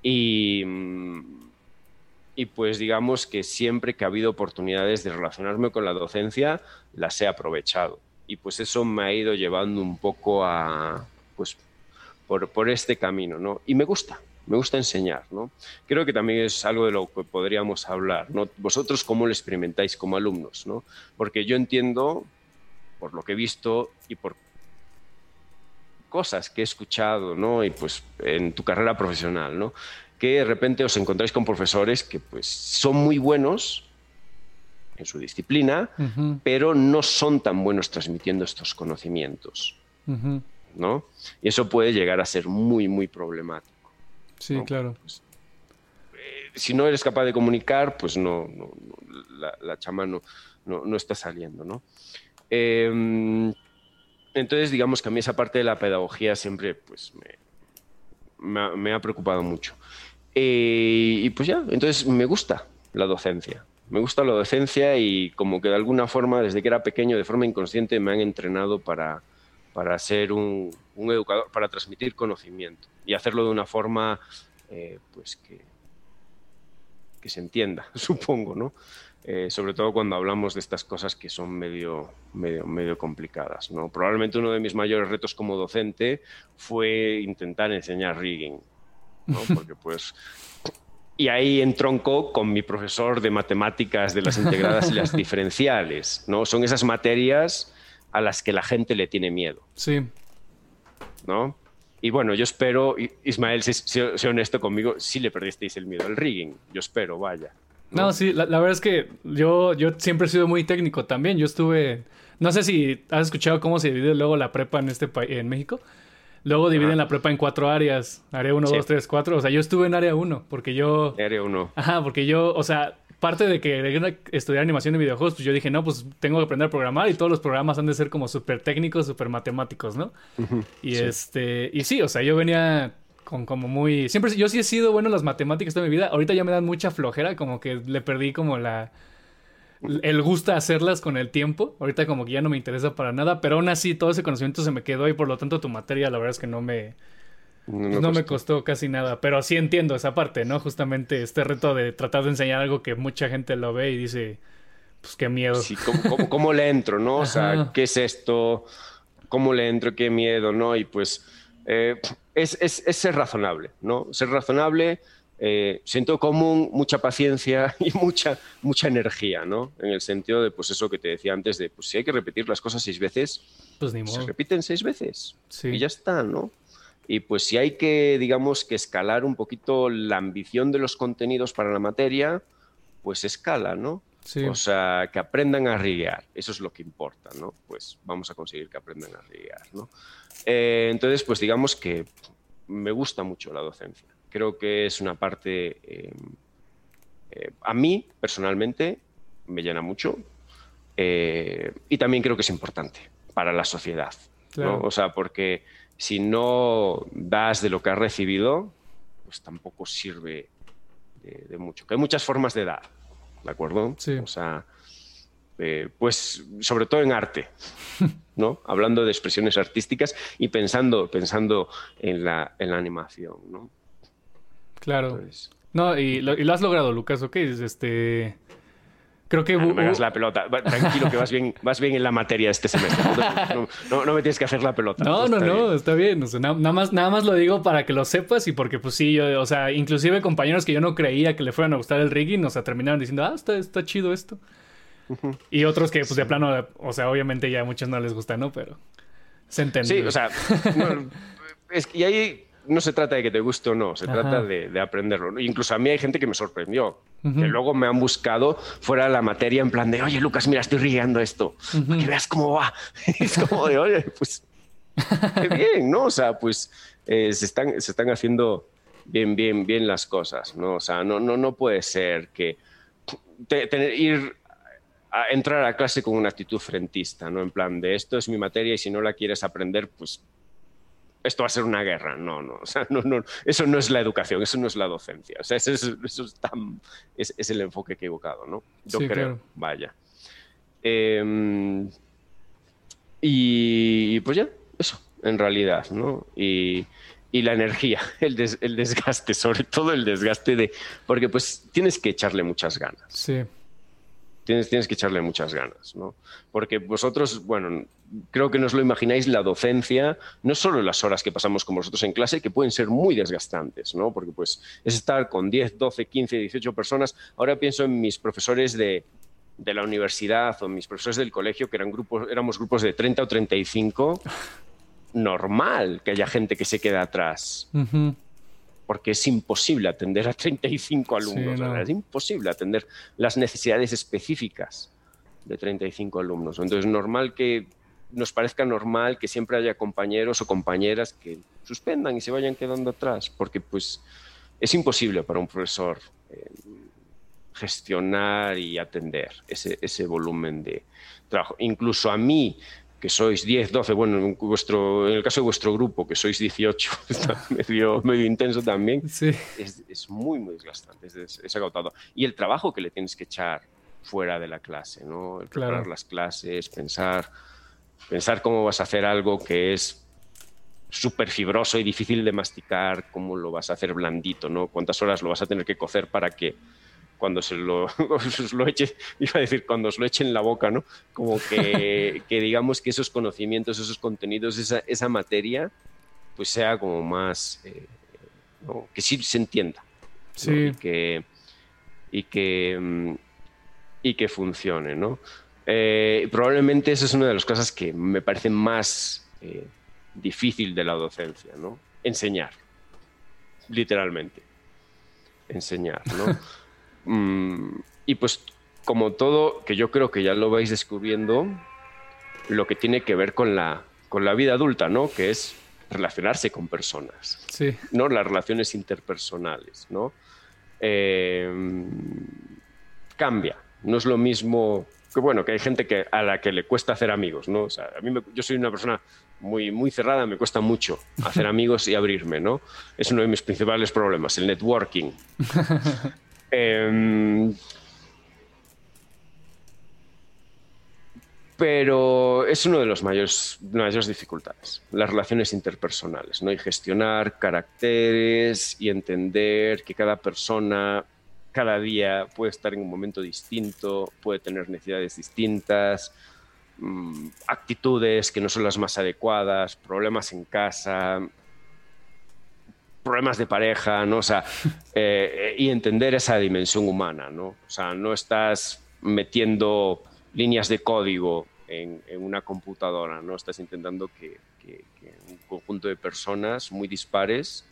[SPEAKER 2] Y, mm, y pues digamos que siempre que ha habido oportunidades de relacionarme con la docencia, las he aprovechado. Y pues eso me ha ido llevando un poco a, pues, por, por este camino, ¿no? Y me gusta, me gusta enseñar, ¿no? Creo que también es algo de lo que podríamos hablar, ¿no? Vosotros cómo lo experimentáis como alumnos, ¿no? Porque yo entiendo, por lo que he visto y por cosas que he escuchado, ¿no? Y pues en tu carrera profesional, ¿no? Que de repente os encontráis con profesores que pues son muy buenos en su disciplina, pero no son tan buenos transmitiendo estos conocimientos, ¿no? Y eso puede llegar a ser muy, muy problemático.
[SPEAKER 1] Sí, claro.
[SPEAKER 2] Pues, eh, si no eres capaz de comunicar, pues no, la, chama no, no, está saliendo, ¿no? Em, entonces, digamos que a mí esa parte de la pedagogía siempre pues, me, ha preocupado mucho. Eh, y pues ya, entonces me gusta la docencia. Me gusta la docencia y como que de alguna forma, desde que era pequeño, de forma inconsciente, me han entrenado para, para ser un, educador, para transmitir conocimiento y hacerlo de una forma eh, pues que, que se entienda, supongo, ¿no? Eh, sobre todo cuando hablamos de estas cosas que son medio, medio, medio complicadas. ¿no? Probablemente uno de mis mayores retos como docente fue intentar enseñar rigging, ¿no? porque pues... Y ahí entronco con mi profesor de matemáticas de las integradas y las diferenciales. ¿no? Son esas materias a las que la gente le tiene miedo.
[SPEAKER 1] Sí.
[SPEAKER 2] ¿No? Y bueno, yo espero, Ismael, sé honesto conmigo, sí le perdisteis el miedo al rigging. Yo espero, vaya.
[SPEAKER 1] No, sí, la, verdad es que yo, yo siempre he sido muy técnico también. Yo estuve. No sé si has escuchado cómo se divide luego la prepa en este en México. Luego dividen la prepa en cuatro áreas. Área 1, 2, 3, 4. O sea, yo estuve en área 1 porque yo...
[SPEAKER 2] Área 1.
[SPEAKER 1] Ajá, porque yo, o sea, parte de que estudiar animación de videojuegos, pues yo dije, no, pues tengo que aprender a programar y todos los programas han de ser como súper técnicos, súper matemáticos, ¿no? y este, y sí, o sea, yo venía con como muy... Siempre, yo sí he sido bueno en las matemáticas toda mi vida. Ahorita ya me dan mucha flojera, como que le perdí como la... El gusto de hacerlas con el tiempo. Ahorita como que ya no me interesa para nada, pero aún así todo ese conocimiento se me quedó y por lo tanto tu materia la verdad es que no me... No, pues me costó casi nada, pero sí entiendo esa parte, ¿no? Justamente este reto de tratar de enseñar algo que mucha gente lo ve y dice, pues qué miedo.
[SPEAKER 2] Sí, ¿cómo, le entro, no? O sea, ¿qué es esto? ¿Cómo le entro? ¿Qué miedo, no? Y pues eh, es, ser razonable, ¿no? Ser razonable, eh, siento común, mucha paciencia y mucha, mucha energía, ¿no? En el sentido de, pues eso que te decía antes, de, pues si hay que repetir las cosas seis veces,
[SPEAKER 1] pues ni
[SPEAKER 2] se repiten seis veces y ya está, ¿no? Y pues si hay que, digamos, que escalar un poquito la ambición de los contenidos para la materia, pues escala, ¿no? O sea, que aprendan a riguear, eso es lo que importa, ¿no? Pues vamos a conseguir que aprendan a riguear, ¿no? Eh, entonces, pues digamos que me gusta mucho la docencia. Creo que es una parte, eh, eh, a mí personalmente, me llena mucho y también creo que es importante para la sociedad. O sea, porque si no das de lo que has recibido, pues tampoco sirve de, de mucho. Que hay muchas formas de dar, ¿de acuerdo?
[SPEAKER 1] Sí.
[SPEAKER 2] O sea, eh, pues sobre todo en arte, ¿no? Hablando de expresiones artísticas y pensando, pensando en, la, en la animación, ¿no?
[SPEAKER 1] Claro. no, y lo, y lo, has logrado, Lucas, ¿ok? Este... Creo que...
[SPEAKER 2] Ah, no me hagas la pelota. Tranquilo que vas bien, vas bien en la materia este semestre. No, no, me tienes que hacer la pelota.
[SPEAKER 1] No, no, no, está bien. nada, más, nada más lo digo para que lo sepas y porque pues sí, yo, o sea, inclusive compañeros que yo no creía que le fueran a gustar el rigging, o sea, terminaron diciendo, ah, está, está chido esto. Y otros que, pues, de plano, o sea, obviamente ya a muchos no les gusta, ¿no? Pero se entiende.
[SPEAKER 2] Sí, o sea, es que ahí no se trata de que te guste o no, se trata de, aprenderlo. Incluso a mí hay gente que me sorprendió, que luego me han buscado fuera de la materia en plan de, oye, Lucas, mira, estoy riendo esto, para que veas cómo va. es como de, oye, pues, qué bien, ¿no? O sea, pues eh, se, están, se están haciendo bien, bien, bien las cosas, ¿no? O sea, no, no, no puede ser que tener, ir a entrar a clase con una actitud frentista, ¿no? En plan de esto es mi materia y si no la quieres aprender, pues esto va a ser una guerra. No, no, o sea, no, no, eso no es la educación, eso no es la docencia. O sea, eso es, eso es, tan, es, es el enfoque equivocado, ¿no? Yo
[SPEAKER 1] Sí,
[SPEAKER 2] creo,
[SPEAKER 1] claro.
[SPEAKER 2] vaya. Eh, y pues ya, eso, en realidad, ¿no? Y, y la energía, el, des- el desgaste, sobre todo el desgaste de... Porque pues tienes que echarle muchas ganas
[SPEAKER 1] Sí.
[SPEAKER 2] Tienes, tienes que echarle muchas ganas, ¿no? Porque vosotros, bueno, creo que no os lo imagináis, la docencia, no solo las horas que pasamos con vosotros en clase, que pueden ser muy desgastantes, ¿no? Porque pues es estar con 10, 12, 15, 18 personas. Ahora pienso en mis profesores de, de la universidad o mis profesores del colegio, que eran grupos, éramos grupos de 30 o 35. Normal que haya gente que se queda atrás
[SPEAKER 1] Ujú.
[SPEAKER 2] Porque es imposible atender a 35 alumnos.
[SPEAKER 1] no.
[SPEAKER 2] ¿verdad? Es imposible atender las necesidades específicas de 35 alumnos. Entonces, es normal que nos parezca normal que siempre haya compañeros o compañeras que suspendan y se vayan quedando atrás, porque pues es imposible para un profesor eh, gestionar y atender ese, ese volumen de trabajo. Incluso a mí, que sois 10, 12, bueno, en, vuestro, en el caso de vuestro grupo, que sois 18, está medio, medio intenso también,
[SPEAKER 1] Sí.
[SPEAKER 2] es, es muy, muy desgastante, es, agotado. Y el trabajo que le tienes que echar fuera de la clase, ¿no? El preparar
[SPEAKER 1] Claro.
[SPEAKER 2] las clases, pensar, pensar cómo vas a hacer algo que es súper fibroso y difícil de masticar, cómo lo vas a hacer blandito, ¿no? Cuántas horas lo vas a tener que cocer para que cuando se lo, os lo eche, iba a decir, cuando os lo eche en la boca, ¿no? Como que, que digamos que esos conocimientos, esos contenidos, esa, esa materia, pues sea como más, eh, ¿no? que sí se entienda. ¿no?
[SPEAKER 1] Sí.
[SPEAKER 2] Y que, y que, mm, y que funcione, ¿no? Eh, probablemente esa es una de las cosas que me parece más eh, difícil de la docencia, ¿no? Enseñar, literalmente. Enseñar, ¿no? Mm, y pues como todo, que yo creo que ya lo vais descubriendo, lo que tiene que ver con la, con la vida adulta, ¿no? Que es relacionarse con personas.
[SPEAKER 1] Sí.
[SPEAKER 2] ¿no? Las relaciones interpersonales, ¿no? Eh, cambia. No es lo mismo que, bueno, que hay gente que, a la que le cuesta hacer amigos, ¿no? O sea, a mí me- yo soy una persona muy, muy cerrada, me cuesta mucho hacer amigos y abrirme, ¿no? Es uno de mis principales problemas, el networking. Em, pero es uno de los mayores, mayores dificultades, las relaciones interpersonales, ¿no? Y gestionar caracteres y entender que cada persona cada día puede estar en un momento distinto, puede tener necesidades distintas, mm, actitudes que no son las más adecuadas, problemas en casa, problemas de pareja, ¿no? O sea, eh, y entender esa dimensión humana, ¿no? O sea, no estás metiendo líneas de código en, en una computadora, ¿no? Estás intentando que, que- que un conjunto de personas muy dispares,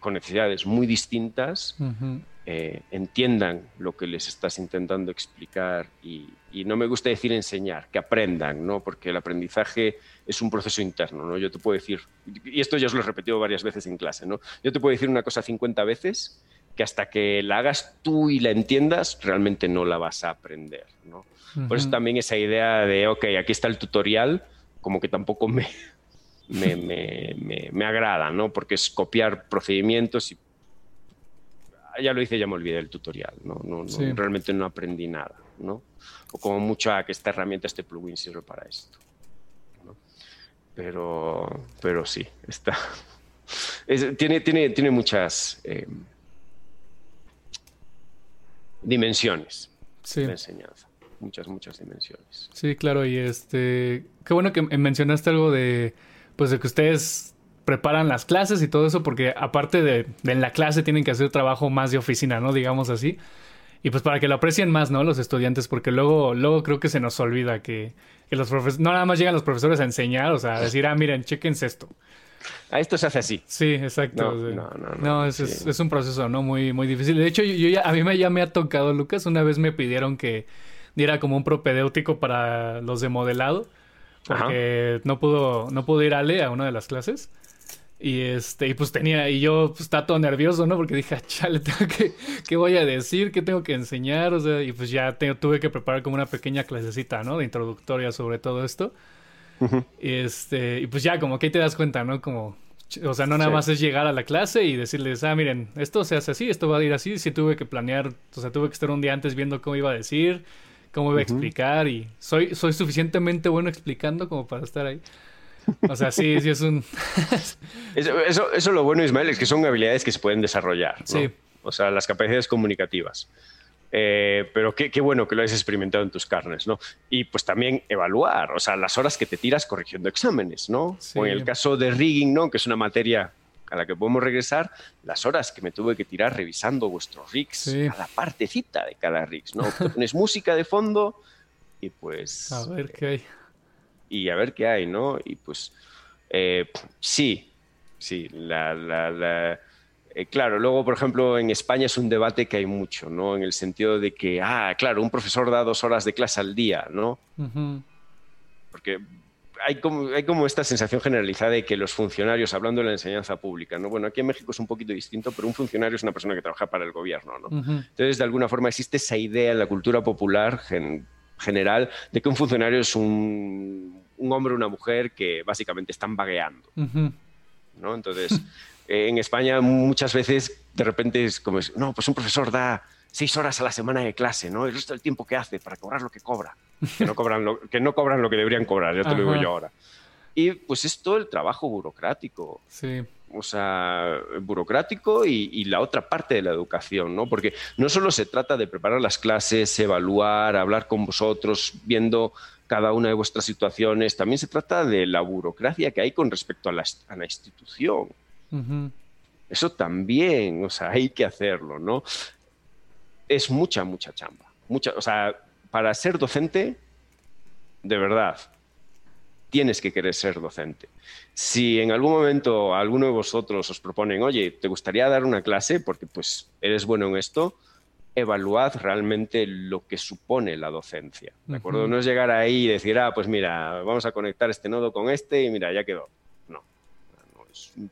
[SPEAKER 2] con necesidades muy distintas, eh, entiendan lo que les estás intentando explicar y, y no me gusta decir enseñar, que aprendan, ¿no? Porque el aprendizaje es un proceso interno, ¿no? Yo te puedo decir, y esto ya os lo he repetido varias veces en clase, ¿no? Yo te puedo decir una cosa 50 veces que hasta que la hagas tú y la entiendas, realmente no la vas a aprender, ¿no? Por eso también esa idea de, ok, aquí está el tutorial, como que tampoco me, me, me, me- me agrada, ¿no? Porque es copiar procedimientos y Ah, ya lo hice, ya me olvidé del tutorial, ¿no? No, no,
[SPEAKER 1] Sí.
[SPEAKER 2] Realmente no aprendí nada, ¿no? O como mucho a que esta herramienta, este plugin sirve para esto. ¿no? Pero, pero sí, está. es- tiene, tiene, tiene muchas eh, dimensiones
[SPEAKER 1] Sí.
[SPEAKER 2] de enseñanza. Muchas, muchas dimensiones.
[SPEAKER 1] Sí, claro, y este, qué bueno que mencionaste algo de, pues de que ustedes preparan las clases y todo eso, porque aparte de, de en la clase tienen que hacer trabajo más de oficina, ¿no? Digamos así. Y pues para que lo aprecien más, ¿no? Los estudiantes, porque luego, luego creo que se nos olvida que, que los profesores, no nada más llegan los profesores a enseñar, o sea, a decir, ah, miren, chequense esto.
[SPEAKER 2] A esto se hace así.
[SPEAKER 1] Sí, exacto.
[SPEAKER 2] No, no, no, no,
[SPEAKER 1] No, es, es-
[SPEAKER 2] sí.
[SPEAKER 1] es un proceso, ¿no? Muy, muy difícil. De hecho, yo, yo ya, a mí me, ya me ha tocado, Lucas, una vez me pidieron que diera como un propedéutico para los de modelado, porque no pudo, no pudo ir Ale a una de las clases. Y este, y pues tenía, y yo pues estaba todo nervioso, ¿no? Porque dije, "Ah, chale, tengo que, ¿qué voy a decir? ¿Qué tengo que enseñar? O sea, y pues ya te- tuve que preparar como una pequeña clasecita, ¿no? De introductoria sobre todo esto. Y este, y pues ya como que ahí te das cuenta, ¿no? Como O sea, no nada más es llegar a la clase y decirles, ah, miren, esto se hace así, esto va a ir así. Sí tuve que planear, o sea, tuve que estar un día antes viendo cómo iba a decir, cómo iba a explicar y soy, soy suficientemente bueno explicando como para estar ahí. O sea, sí, sí es un...
[SPEAKER 2] eso, eso, eso, lo bueno, Ismael, es que son habilidades que se pueden desarrollar. Sí. O sea, las capacidades comunicativas. Eh, pero qué, qué, bueno que lo hayas experimentado en tus carnes, ¿no? Y pues también evaluar, o sea, las horas que te tiras corrigiendo exámenes, ¿no? O en el caso de rigging, ¿no? Que es una materia a la que podemos regresar, las horas que me tuve que tirar revisando vuestros rigs, cada partecita de cada rigs, ¿no? Pones música de fondo y pues...
[SPEAKER 1] A ver qué hay.
[SPEAKER 2] Y a ver qué hay, ¿no? Y pues eh, sí, sí, la, la eh, claro, luego, por ejemplo, en España es un debate que hay mucho, ¿no? En el sentido de que, ah, claro, un profesor da dos horas de clase al día, ¿no? Porque hay como, hay como esta sensación generalizada de que los funcionarios, hablando de la enseñanza pública, ¿no? Bueno, aquí en México es un poquito distinto, pero un funcionario es una persona que trabaja para el gobierno, ¿no? Entonces, de alguna forma existe esa idea en la cultura popular general de que un funcionario es un, un hombre o una mujer que básicamente están vagueando, ¿no? Entonces... en España muchas veces de repente es como, no, pues un profesor da seis horas a la semana de clase, ¿no? El resto del tiempo que hace para cobrar lo que cobra, que no cobran lo que, no cobran lo que deberían cobrar, ya te lo digo yo ahora. Y pues es todo el trabajo burocrático.
[SPEAKER 1] Sí.
[SPEAKER 2] O sea, burocrático y, y, la otra parte de la educación, ¿no? Porque no solo se trata de preparar las clases, evaluar, hablar con vosotros, viendo cada una de vuestras situaciones, también se trata de la burocracia que hay con respecto a la, a la institución. Eso también, o sea, hay que hacerlo, ¿no? Es mucha, mucha chamba. Mucha, o sea, para ser docente, de verdad, tienes que querer ser docente. Si en algún momento alguno de vosotros os proponen, oye, ¿te gustaría dar una clase? Porque pues eres bueno en esto, evaluad realmente lo que supone la docencia. ¿De acuerdo? No es llegar ahí y decir, ah, pues mira, vamos a conectar este nodo con este y mira, ya quedó. No, un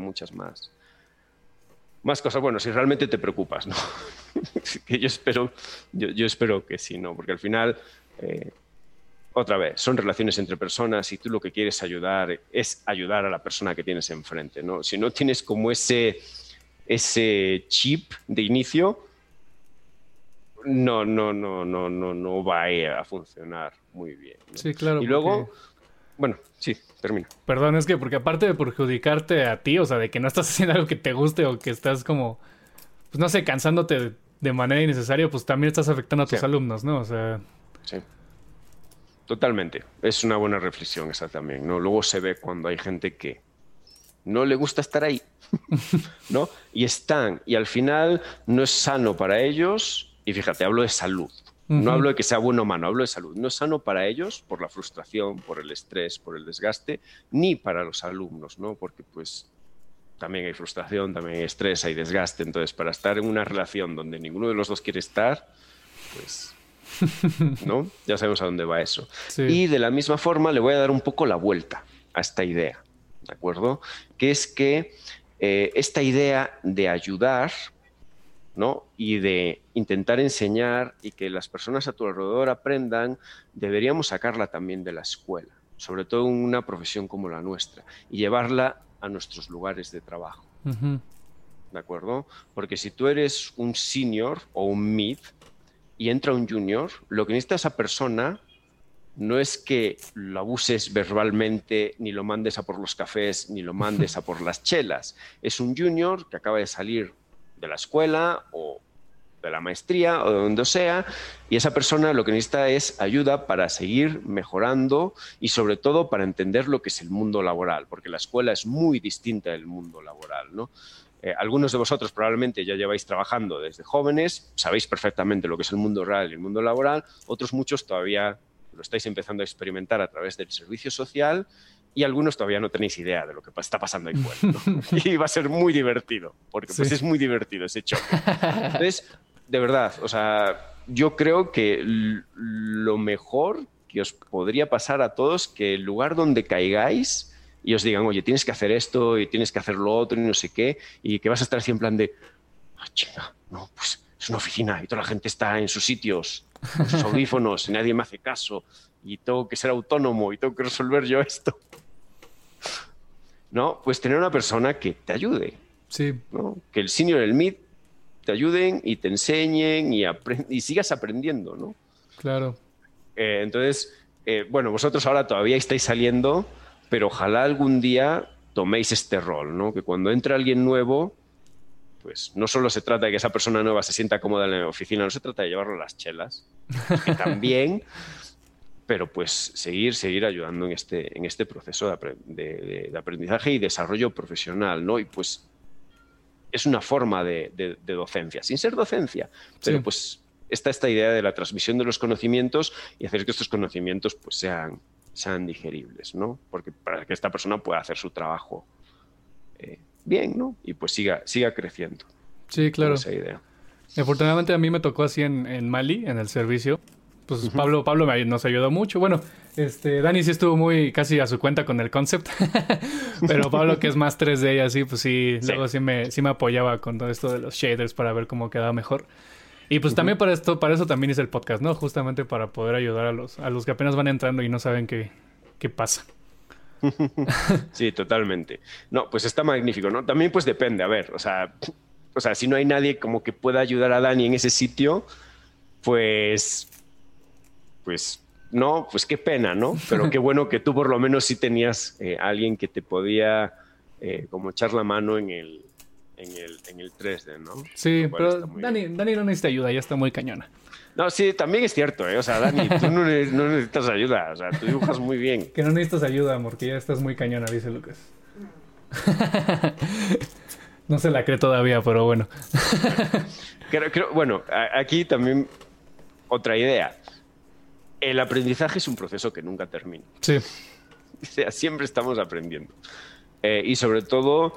[SPEAKER 2] muchas más. Más cosas, bueno, si realmente te preocupas, ¿no? que yo espero, yo, espero que sí, ¿no? Porque al final, eh, otra vez, son relaciones entre personas y tú lo que quieres ayudar es ayudar a la persona que tienes enfrente, ¿no? Si no tienes como ese, ese chip de inicio, no, no, no, no, no, no va a funcionar muy bien.
[SPEAKER 1] Sí, claro.
[SPEAKER 2] Y luego, bueno, sí, termino.
[SPEAKER 1] Perdón, es que porque aparte de perjudicarte a ti, o sea, de que no estás haciendo algo que te guste o que estás como, pues no sé, cansándote de manera innecesaria, pues también estás afectando a tus alumnos, ¿no? O sea.
[SPEAKER 2] Sí. Totalmente. Es una buena reflexión esa también, ¿no? Luego se ve cuando hay gente que no le gusta estar ahí, ¿no? Y están, y al final no es sano para ellos, y fíjate, hablo de salud, no hablo de que sea bueno o malo, hablo de salud. No es sano para ellos por la frustración, por el estrés, por el desgaste, ni para los alumnos, ¿no? Porque pues también hay frustración, también hay estrés, hay desgaste. Entonces, para estar en una relación donde ninguno de los dos quiere estar, pues ¿no? Ya sabemos a dónde va eso. Y de la misma forma le voy a dar un poco la vuelta a esta idea, ¿de acuerdo? Que es que eh, esta idea de ayudar y de intentar enseñar y que las personas a tu alrededor aprendan, deberíamos sacarla también de la escuela, sobre todo en una profesión como la nuestra, y llevarla a nuestros lugares de trabajo. ¿De acuerdo? Porque si tú eres un senior o un mid y entra un junior, lo que necesita esa persona no es que lo abuses verbalmente, ni lo mandes a por los cafés, ni lo mandes a por las chelas. Es un junior que acaba de salir de la escuela o de la maestría o de donde sea, y esa persona lo que necesita es ayuda para seguir mejorando y sobre todo para entender lo que es el mundo laboral, porque la escuela es muy distinta del mundo laboral, ¿no? Eh, algunos de vosotros probablemente ya lleváis trabajando desde jóvenes, sabéis perfectamente lo que es el mundo real y el mundo laboral, otros muchos todavía lo estáis empezando a experimentar a través del servicio social y algunos todavía no tenéis idea de lo que está pasando ahí fuera. y va a ser muy divertido, porque pues es muy divertido ese choque. Entonces, de verdad, o sea, yo creo que lo mejor que os podría pasar a todos, que el lugar donde caigáis y os digan, oye, tienes que hacer esto y tienes que hacer lo otro y no sé qué, y que vas a estar así en plan de, ah, chinga, no, pues es una oficina y toda la gente está en sus sitios, con sus audífonos y nadie me hace caso y tengo que ser autónomo y tengo que resolver yo esto. ¿no? Pues tener una persona que te ayude.
[SPEAKER 1] Sí.
[SPEAKER 2] ¿no? Que el senior y el mid te ayuden y te enseñen y, y sigas aprendiendo, ¿no?
[SPEAKER 1] Claro.
[SPEAKER 2] Eh, entonces, eh, bueno, vosotros ahora todavía estáis saliendo, pero ojalá algún día toméis este rol, ¿no? Que cuando entre alguien nuevo, pues no solo se trata de que esa persona nueva se sienta cómoda en la oficina, no se trata de llevarlo a las chelas, que también, pero pues seguir, seguir ayudando en este, en este proceso de, aprendizaje y desarrollo profesional, ¿no? Y pues es una forma de, docencia, sin ser docencia, pero pues está esta idea de la transmisión de los conocimientos y hacer que estos conocimientos pues sean, sean digeribles, ¿no? Porque para que esta persona pueda hacer su trabajo eh, bien, ¿no? Y pues siga, siga creciendo.
[SPEAKER 1] Sí, claro. Esa idea. Afortunadamente a mí me tocó así en, en Mali, en el servicio. Pues Pablo, Pablo nos ayudó mucho. Bueno, este, Dani sí estuvo muy casi a su cuenta con el concept. Pero Pablo, que es más 3D y así, pues sí, luego sí me, sí me apoyaba con todo esto de los shaders para ver cómo quedaba mejor. Y pues también para esto, para eso también es el podcast, ¿no? Justamente para poder ayudar a los, a los que apenas van entrando y no saben qué, qué pasa.
[SPEAKER 2] sí, totalmente. No, pues está magnífico, ¿no? También pues depende, a ver, o sea, o sea, si no hay nadie como que pueda ayudar a Dani en ese sitio, pues, pues, no, pues qué pena, ¿no? Pero qué bueno que tú por lo menos sí tenías eh, alguien que te podía eh, como echar la mano en el, en el, en el 3D, ¿no?
[SPEAKER 1] Sí, pero Dani, Dani, no necesita ayuda, ya está muy cañona.
[SPEAKER 2] No, sí, también es cierto, ¿eh? O sea, Dani, tú no, necesitas ayuda, o sea, tú dibujas muy bien.
[SPEAKER 1] Que no necesitas ayuda, porque ya estás muy cañona, dice Lucas. no se la cree todavía, pero bueno.
[SPEAKER 2] creo, bueno, aquí también otra idea. El aprendizaje es un proceso que nunca termina.
[SPEAKER 1] Sí.
[SPEAKER 2] O sea, siempre estamos aprendiendo. Eh, y sobre todo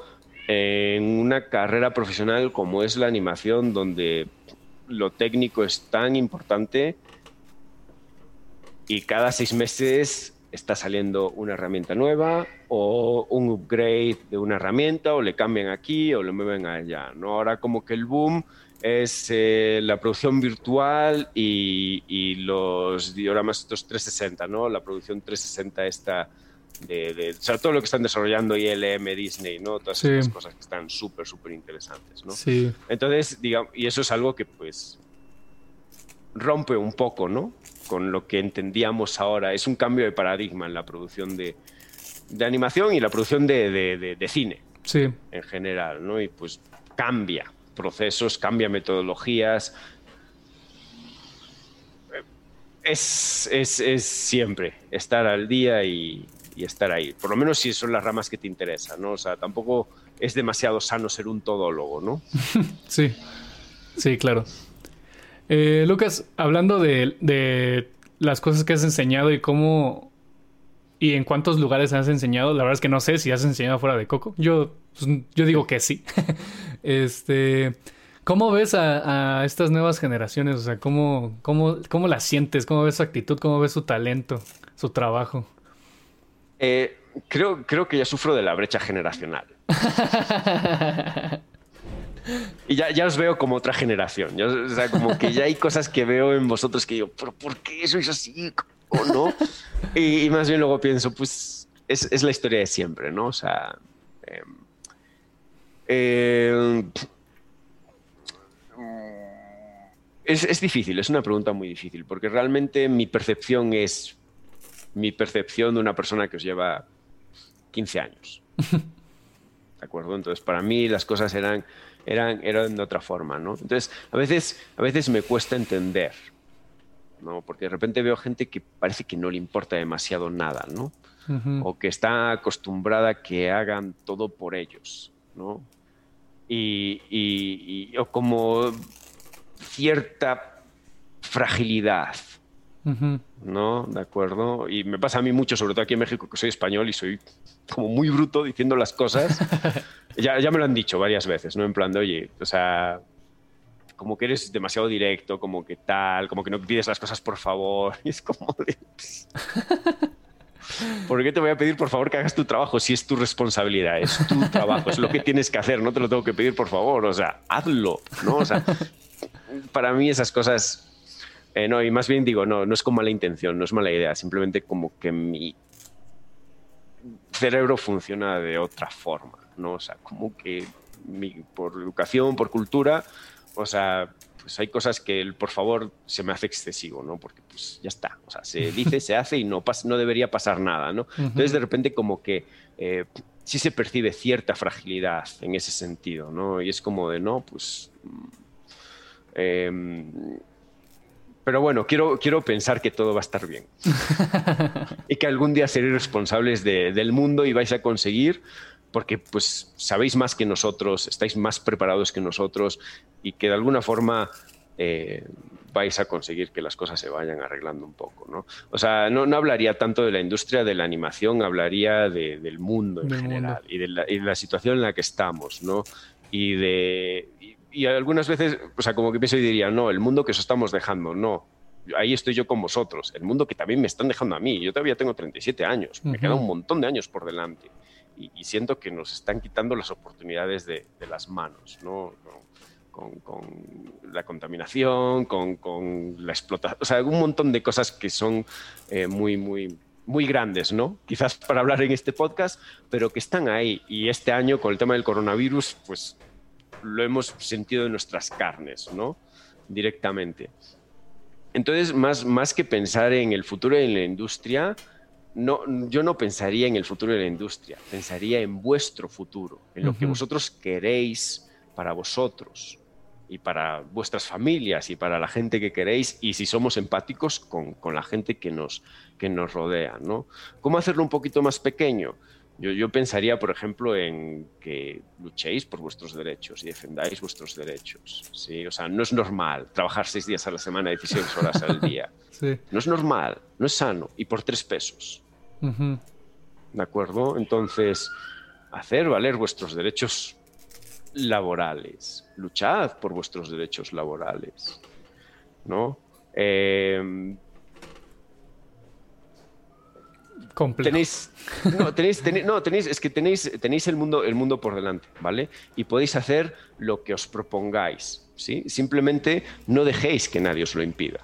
[SPEAKER 2] en una carrera profesional como es la animación, donde lo técnico es tan importante y cada seis meses está saliendo una herramienta nueva o un upgrade de una herramienta o le cambian aquí o le mueven allá. ¿no? Ahora como que el boom es eh, la producción virtual y, y, los dioramas estos 360, ¿no? La producción 360 esta de, o sea, todo lo que están desarrollando ILM, Disney, ¿no? Todas esas cosas que están súper, súper interesantes, ¿no?
[SPEAKER 1] Sí.
[SPEAKER 2] Entonces, digamos, y eso es algo que pues rompe un poco, ¿no? Con lo que entendíamos ahora. Es un cambio de paradigma en la producción de, de animación y la producción de, de, cine.
[SPEAKER 1] Sí.
[SPEAKER 2] En general, ¿no? Y pues cambia procesos, cambia metodologías. Es, es, es siempre estar al día y, y estar ahí. Por lo menos si son las ramas que te interesan, ¿no? O sea, tampoco es demasiado sano ser un todólogo, ¿no?
[SPEAKER 1] sí, sí, claro. Eh, Lucas, hablando de, las cosas que has enseñado y cómo y en cuántos lugares has enseñado, la verdad es que no sé si has enseñado fuera de Coco. Yo, pues, yo digo que sí. este, ¿cómo ves a, estas nuevas generaciones? O sea, ¿cómo, cómo, cómo las sientes? ¿Cómo ves su actitud? ¿Cómo ves su talento, su trabajo?
[SPEAKER 2] Eh, creo, creo que ya sufro de la brecha generacional. y ya, ya os veo como otra generación. o sea, como que ya hay cosas que veo en vosotros que digo, ¿pero por qué sois así? ¿O no? Y, más bien luego pienso, pues es, es, la historia de siempre, ¿no? O sea. Em, em, es, es difícil, es una pregunta muy difícil, porque realmente mi percepción es mi percepción de una persona que os lleva 15 años. ¿De acuerdo? Entonces, para mí las cosas eran, eran, eran de otra forma, ¿no? Entonces, a veces, a veces me cuesta entender, ¿no? Porque de repente veo gente que parece que no le importa demasiado nada, ¿no? O que está acostumbrada a que hagan todo por ellos, ¿no? Y, y, o como cierta fragilidad, ¿no? ¿De acuerdo? Y me pasa a mí mucho, sobre todo aquí en México, que soy español y soy como muy bruto diciendo las cosas. ya, ya me lo han dicho varias veces, ¿no? En plan de, oye, o sea, como que eres demasiado directo, como que tal, como que no pides las cosas por favor. Y es como de... ¿Por qué te voy a pedir por favor que hagas tu trabajo si es tu responsabilidad, es tu trabajo, es lo que tienes que hacer, no te lo tengo que pedir por favor, o sea, hazlo, ¿no? O sea, para mí esas cosas eh, no, y más bien digo, no, no es con mala intención, no es mala idea, simplemente como que mi cerebro funciona de otra forma, ¿no? O sea, como que por educación, por cultura, o sea, pues hay cosas que, por favor, se me hace excesivo, ¿no? Porque pues ya está, o sea, se dice, se hace y no, pasa, no debería pasar nada, ¿no? Entonces, de repente, como que eh, sí se percibe cierta fragilidad en ese sentido, ¿no? Y es como de, no, pues... Eh, pero bueno, quiero, quiero pensar que todo va a estar bien. y que algún día seréis responsables del mundo y vais a conseguir, porque pues sabéis más que nosotros, estáis más preparados que nosotros y que de alguna forma eh, vais a conseguir que las cosas se vayan arreglando un poco. ¿no? O sea, no, hablaría tanto de la industria de la animación, hablaría del mundo en general Y, de la, situación en la que estamos. ¿no? Y de, y algunas veces, o sea, como que pienso y diría, no, el mundo que os estamos dejando, no. Ahí estoy yo con vosotros, el mundo que también me están dejando a mí. Yo todavía tengo 37 años, me queda un montón de años por delante. Y, siento que nos están quitando las oportunidades de, las manos, ¿no? Con, la contaminación, con, la explotación, o sea, un montón de cosas que son eh, muy, muy, muy grandes, ¿no? Quizás para hablar en este podcast, pero que están ahí. Y este año, con el tema del coronavirus, pues lo hemos sentido en nuestras carnes, ¿no? Directamente. Entonces, más, más que pensar en el futuro de la industria, no, yo no pensaría en el futuro de la industria, pensaría en vuestro futuro, en lo que vosotros queréis para vosotros y para vuestras familias y para la gente que queréis y si somos empáticos con, con la gente que nos, que nos rodea. ¿no? ¿Cómo hacerlo un poquito más pequeño? Yo, pensaría, por ejemplo, en que luchéis por vuestros derechos y defendáis vuestros derechos. ¿sí? O sea, no es normal trabajar seis días a la semana, 16 horas al día. No es normal, no es sano. Y por tres pesos. ¿De acuerdo? Entonces, hacer valer vuestros derechos laborales. Luchad por vuestros derechos laborales. ¿No? Eh, Tenéis, no, tenéis, no, tenéis, es que tenéis, tenéis el, mundo, el mundo por delante, ¿vale? Y podéis hacer lo que os propongáis, ¿sí? Simplemente no dejéis que nadie os lo impida.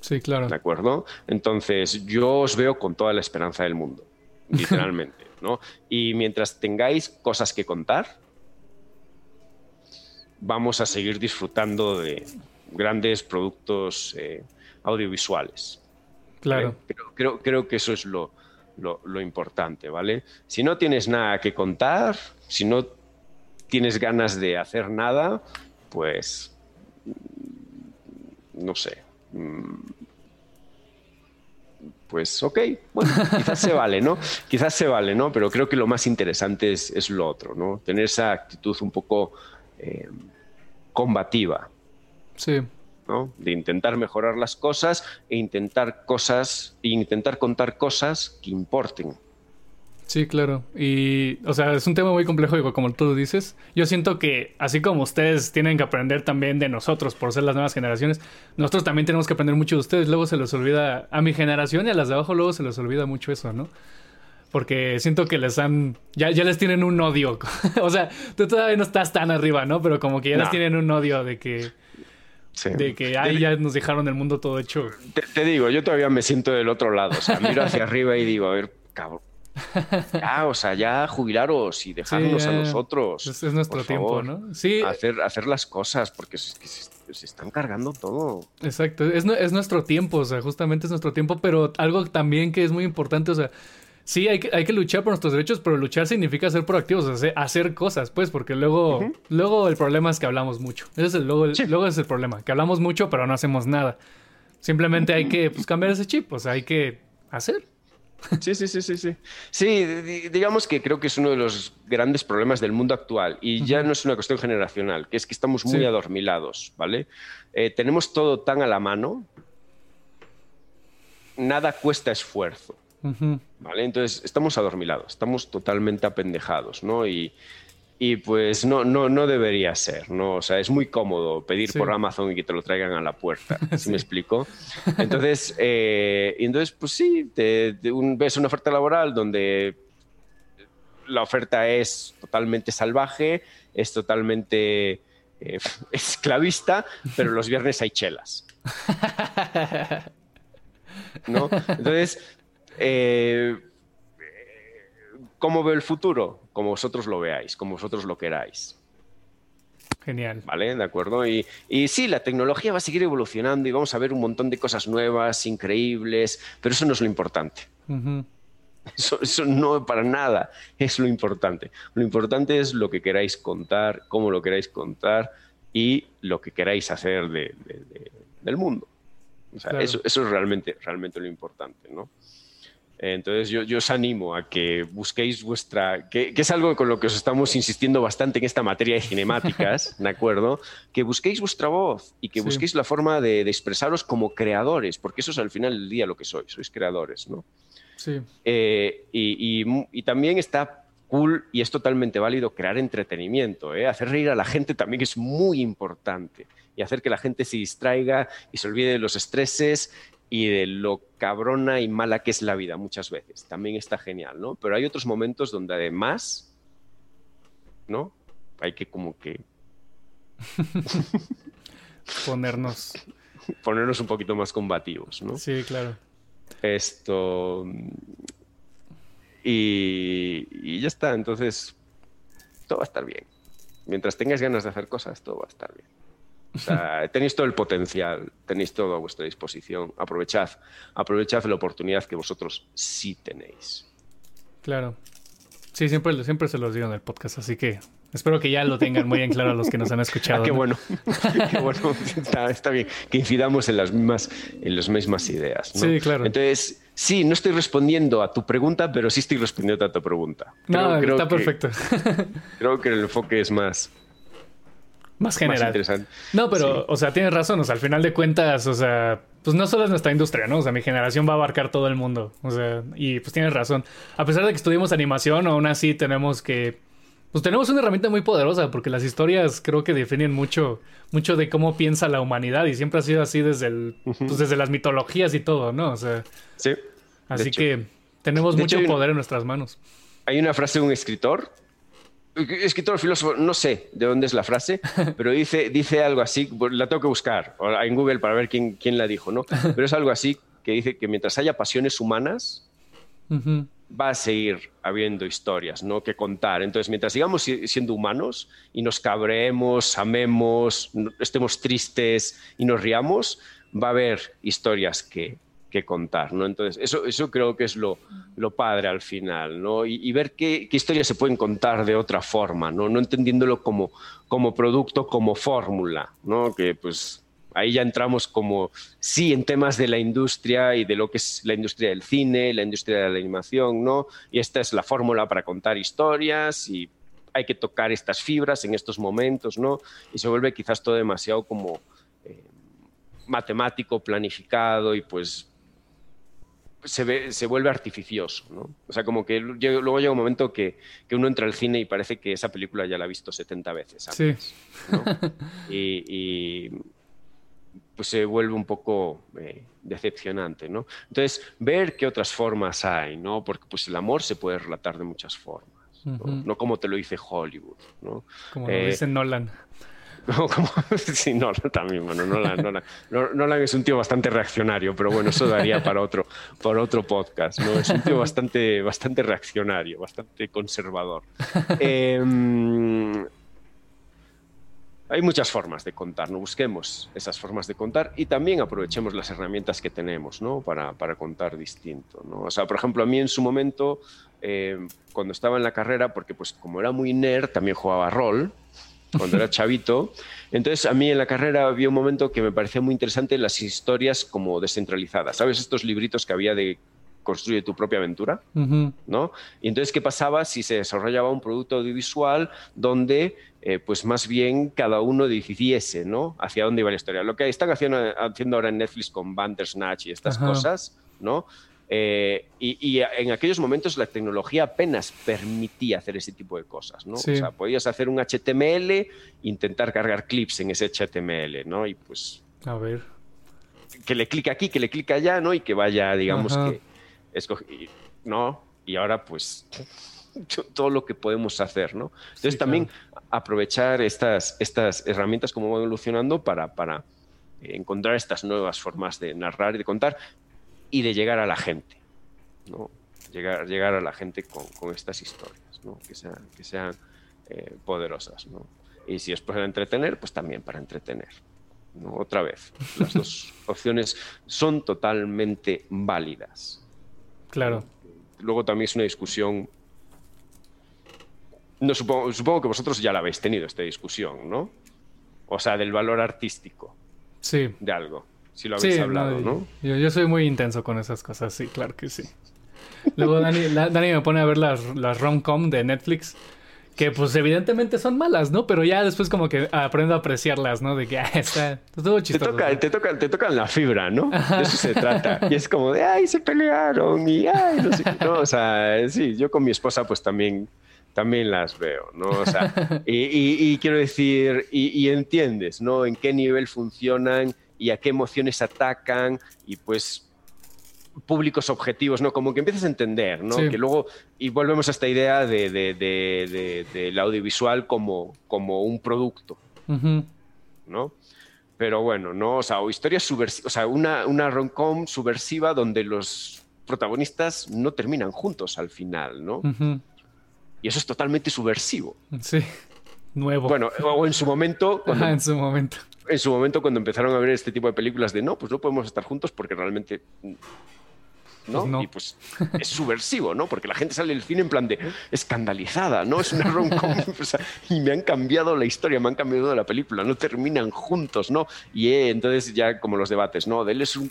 [SPEAKER 1] Sí, claro.
[SPEAKER 2] ¿De acuerdo? Entonces, yo os veo con toda la esperanza del mundo, literalmente, ¿no? Y mientras tengáis cosas que contar, vamos a seguir disfrutando de grandes productos eh, audiovisuales.
[SPEAKER 1] Claro.
[SPEAKER 2] creo, creo, que eso es lo, lo, importante, ¿vale? Si no tienes nada que contar, si no tienes ganas de hacer nada, pues no sé. Mm, pues ok, bueno, quizás se vale, ¿no? Quizás se vale, ¿no? Pero creo que lo más interesante es, lo otro, ¿no? Tener esa actitud un poco eh, combativa.
[SPEAKER 1] Sí.
[SPEAKER 2] De intentar mejorar las cosas e intentar cosas, e intentar contar cosas que importen.
[SPEAKER 1] Sí, claro. Y, o sea, es un tema muy complejo, como tú dices. Yo siento que, así como ustedes tienen que aprender también de nosotros por ser las nuevas generaciones, nosotros también tenemos que aprender mucho de ustedes. Luego se les olvida, a mi generación y a las de abajo, luego se les olvida mucho eso, ¿no? Porque siento que les han. Ya, ya les tienen un odio. o sea, tú todavía no estás tan arriba, ¿no? Pero como que ya les tienen un odio de que. De que ahí ya nos dejaron el mundo todo hecho.
[SPEAKER 2] Te, digo, yo todavía me siento del otro lado. O sea, miro hacia arriba y digo, a ver, cabrón. Ya, o sea, ya jubilaros y dejarnos a nosotros.
[SPEAKER 1] Es, nuestro tiempo, ¿no?
[SPEAKER 2] Sí. Hacer, hacer las cosas, porque se, se, están cargando todo.
[SPEAKER 1] Exacto, es, es nuestro tiempo, o sea, justamente es nuestro tiempo, pero algo también que es muy importante, o sea, sí, hay que, hay que luchar por nuestros derechos, pero luchar significa ser proactivos, hacer, hacer cosas, pues, porque luego, luego el problema es que hablamos mucho. Ese es el, luego, luego es el problema, que hablamos mucho, pero no hacemos nada. Simplemente hay que pues, cambiar ese chip, o sea, hay que hacer.
[SPEAKER 2] Sí, sí, sí, sí, sí. Sí, digamos que creo que es uno de los grandes problemas del mundo actual y ya no es una cuestión generacional, que es que estamos muy adormilados, ¿vale? Eh, tenemos todo tan a la mano, nada cuesta esfuerzo. ¿Vale? Entonces, estamos adormilados, estamos totalmente apendejados, ¿no? Y, pues no, no, no debería ser, ¿no? O sea, es muy cómodo pedir por Amazon y que te lo traigan a la puerta, ¿sí, me explico? Entonces, eh, entonces pues sí, te, ves una oferta laboral donde la oferta es totalmente salvaje, es totalmente eh, esclavista, pero los viernes hay chelas. ¿No? Entonces, eh, ¿cómo veo el futuro? Como vosotros lo veáis, como vosotros lo queráis.
[SPEAKER 1] Genial.
[SPEAKER 2] ¿Vale? ¿De acuerdo? Y, y, sí, la tecnología va a seguir evolucionando y vamos a ver un montón de cosas nuevas, increíbles, pero eso no es lo importante. eso, eso, no para nada es lo importante. Lo importante es lo que queráis contar, cómo lo queráis contar y lo que queráis hacer de, de, de, del mundo. O sea, claro. eso, eso, es realmente, realmente lo importante, ¿no? Entonces yo, yo, os animo a que busquéis vuestra, que, que, es algo con lo que os estamos insistiendo bastante en esta materia de cinemáticas, ¿de acuerdo? Que busquéis vuestra voz y que sí. busquéis la forma de, de, expresaros como creadores, porque eso es al final del día lo que sois, sois creadores, ¿no?
[SPEAKER 1] Sí.
[SPEAKER 2] Eh, y, y, y, también está cool y es totalmente válido crear entretenimiento, ¿eh? hacer reír a la gente también es muy importante y hacer que la gente se distraiga y se olvide de los estreses y de lo cabrona y mala que es la vida muchas veces. También está genial, ¿no? Pero hay otros momentos donde además, ¿no? Hay que como que...
[SPEAKER 1] Ponernos...
[SPEAKER 2] Ponernos un poquito más combativos, ¿no?
[SPEAKER 1] Sí, claro.
[SPEAKER 2] Esto... Y, y ya está, entonces todo va a estar bien. Mientras tengas ganas de hacer cosas, todo va a estar bien. O sea, tenéis todo el potencial, tenéis todo a vuestra disposición. Aprovechad, aprovechad la oportunidad que vosotros sí tenéis.
[SPEAKER 1] Claro. Sí, siempre, siempre se los digo en el podcast, así que espero que ya lo tengan muy en claro los que nos han escuchado.
[SPEAKER 2] Ah, qué ¿no? bueno, qué bueno. Está, está, bien que incidamos en las mismas, en las mismas ideas. ¿no?
[SPEAKER 1] Sí, claro.
[SPEAKER 2] Entonces, sí, no estoy respondiendo a tu pregunta, pero sí estoy respondiendo a tu pregunta.
[SPEAKER 1] Creo, no, creo está
[SPEAKER 2] que,
[SPEAKER 1] perfecto.
[SPEAKER 2] creo que el enfoque es más,
[SPEAKER 1] más general.
[SPEAKER 2] Más interesante.
[SPEAKER 1] No, pero, sí. o sea, tienes razón. O sea, al final de cuentas, o sea, pues no solo es nuestra industria, ¿no? O sea, mi generación va a abarcar todo el mundo. O sea, y pues tienes razón. A pesar de que estudiamos animación, aún así tenemos que. Pues tenemos una herramienta muy poderosa, porque las historias creo que definen mucho, mucho de cómo piensa la humanidad. Y siempre ha sido así desde el, uh -huh. pues desde las mitologías y todo, ¿no? O sea.
[SPEAKER 2] Sí.
[SPEAKER 1] Así que tenemos mucho hecho, poder en nuestras manos.
[SPEAKER 2] Hay una frase de un escritor escritor filósofo, no sé de dónde es la frase, pero dice, dice algo así, la tengo que buscar en Google para ver quién, quién la dijo, ¿no? Pero es algo así que dice que mientras haya pasiones humanas, uh -huh. va a seguir habiendo historias, ¿no? Que contar. Entonces, mientras sigamos siendo humanos y nos cabreemos, amemos, estemos tristes y nos riamos, va a haber historias que, que contar, ¿no? Entonces, eso, eso creo que es lo, lo padre al final, ¿no? Y, y ver qué, qué, historias se pueden contar de otra forma, ¿no? No entendiéndolo como, como producto, como fórmula, ¿no? Que pues ahí ya entramos como, sí, en temas de la industria y de lo que es la industria del cine, la industria de la animación, ¿no? Y esta es la fórmula para contar historias y hay que tocar estas fibras en estos momentos, ¿no? Y se vuelve quizás todo demasiado como... Eh, matemático, planificado y pues se, ve, se vuelve artificioso, ¿no? O sea, como que luego llega un momento que, que, uno entra al cine y parece que esa película ya la ha visto 70 veces. Antes,
[SPEAKER 1] sí.
[SPEAKER 2] ¿no? y, y, pues se vuelve un poco eh, decepcionante, ¿no? Entonces, ver qué otras formas hay, ¿no? Porque pues el amor se puede relatar de muchas formas, ¿no? Uh -huh. no como te lo dice Hollywood, ¿no?
[SPEAKER 1] Como eh, lo dice Nolan.
[SPEAKER 2] No, como, sí, Nolan también, bueno, Nolan, Nolan, Nolan, es un tío bastante reaccionario, pero bueno, eso daría para otro, para otro podcast, ¿no? Es un tío bastante, bastante reaccionario, bastante conservador. Eh, hay muchas formas de contar, ¿no? Busquemos esas formas de contar y también aprovechemos las herramientas que tenemos, ¿no? Para, para contar distinto, ¿no? O sea, por ejemplo, a mí en su momento, eh, cuando estaba en la carrera, porque pues como era muy nerd, también jugaba rol, cuando era chavito. Entonces, a mí en la carrera había un momento que me parecía muy interesante las historias como descentralizadas. ¿Sabes? Estos libritos que había de construye tu propia aventura, uh -huh. ¿no? Y entonces, ¿qué pasaba si se desarrollaba un producto audiovisual donde, eh, pues más bien cada uno decidiese, ¿no? Hacia dónde iba la historia. Lo que están haciendo, haciendo ahora en Netflix con Bandersnatch y estas uh -huh. cosas, ¿no? Eh, y, y, en aquellos momentos la tecnología apenas permitía hacer ese tipo de cosas, ¿no?
[SPEAKER 1] Sí.
[SPEAKER 2] O sea, podías hacer un HTML, intentar cargar clips en ese HTML, ¿no? Y pues...
[SPEAKER 1] A ver.
[SPEAKER 2] Que le clique aquí, que le clique allá, ¿no? Y que vaya, digamos Ajá. que... Escoge, ¿no? Y ahora, pues, todo lo que podemos hacer, ¿no? Entonces, sí, también claro. aprovechar estas, estas herramientas como van evolucionando para, para encontrar estas nuevas formas de narrar y de contar y de llegar a la gente. ¿no? llegar, llegar a la gente con, estas historias, ¿no? que sean, que sean eh, poderosas. ¿no? Y si es para entretener, pues también para entretener. ¿no? Otra vez, las dos opciones son totalmente válidas.
[SPEAKER 1] Claro.
[SPEAKER 2] Luego también es una discusión. No, supongo, supongo que vosotros ya la habéis tenido, esta discusión, ¿no? O sea, del valor artístico
[SPEAKER 1] sí.
[SPEAKER 2] de algo. Si lo habéis hablado, ¿no?
[SPEAKER 1] Yo, soy muy intenso con esas cosas, sí, claro que sí. Luego Dani, Dani me pone a ver las, las rom-com de Netflix que pues evidentemente son malas, ¿no? Pero ya después como que aprendo a apreciarlas, ¿no? De que ah, está todo chistoso.
[SPEAKER 2] Te, toca, te, tocan la fibra, ¿no? De eso se trata. Y es como de, ay, se pelearon y ay, no sé qué. No, o sea, sí, yo con mi esposa pues también, también las veo, ¿no? O sea, y, quiero decir, y, entiendes, ¿no? En qué nivel funcionan y a qué emociones atacan y pues públicos objetivos, ¿no? Como que empiezas a entender, ¿no? Que luego, y volvemos a esta idea de, del audiovisual como, como un producto, ¿no? Pero bueno, ¿no? O sea, o historias subversivas, o sea, una, una rom-com subversiva donde los protagonistas no terminan juntos al final, ¿no? Y eso es totalmente subversivo.
[SPEAKER 1] Sí, nuevo.
[SPEAKER 2] Bueno, o en su momento...
[SPEAKER 1] en su momento.
[SPEAKER 2] En su momento cuando empezaron a ver este tipo de películas de no, pues no podemos estar juntos porque realmente pues ¿no? Y pues es subversivo, ¿no? Porque la gente sale del cine en plan de escandalizada, ¿no? Es una rom y me han cambiado la historia, me han cambiado la película, no terminan juntos, ¿no? Y eh, entonces ya como los debates, ¿no? De él es un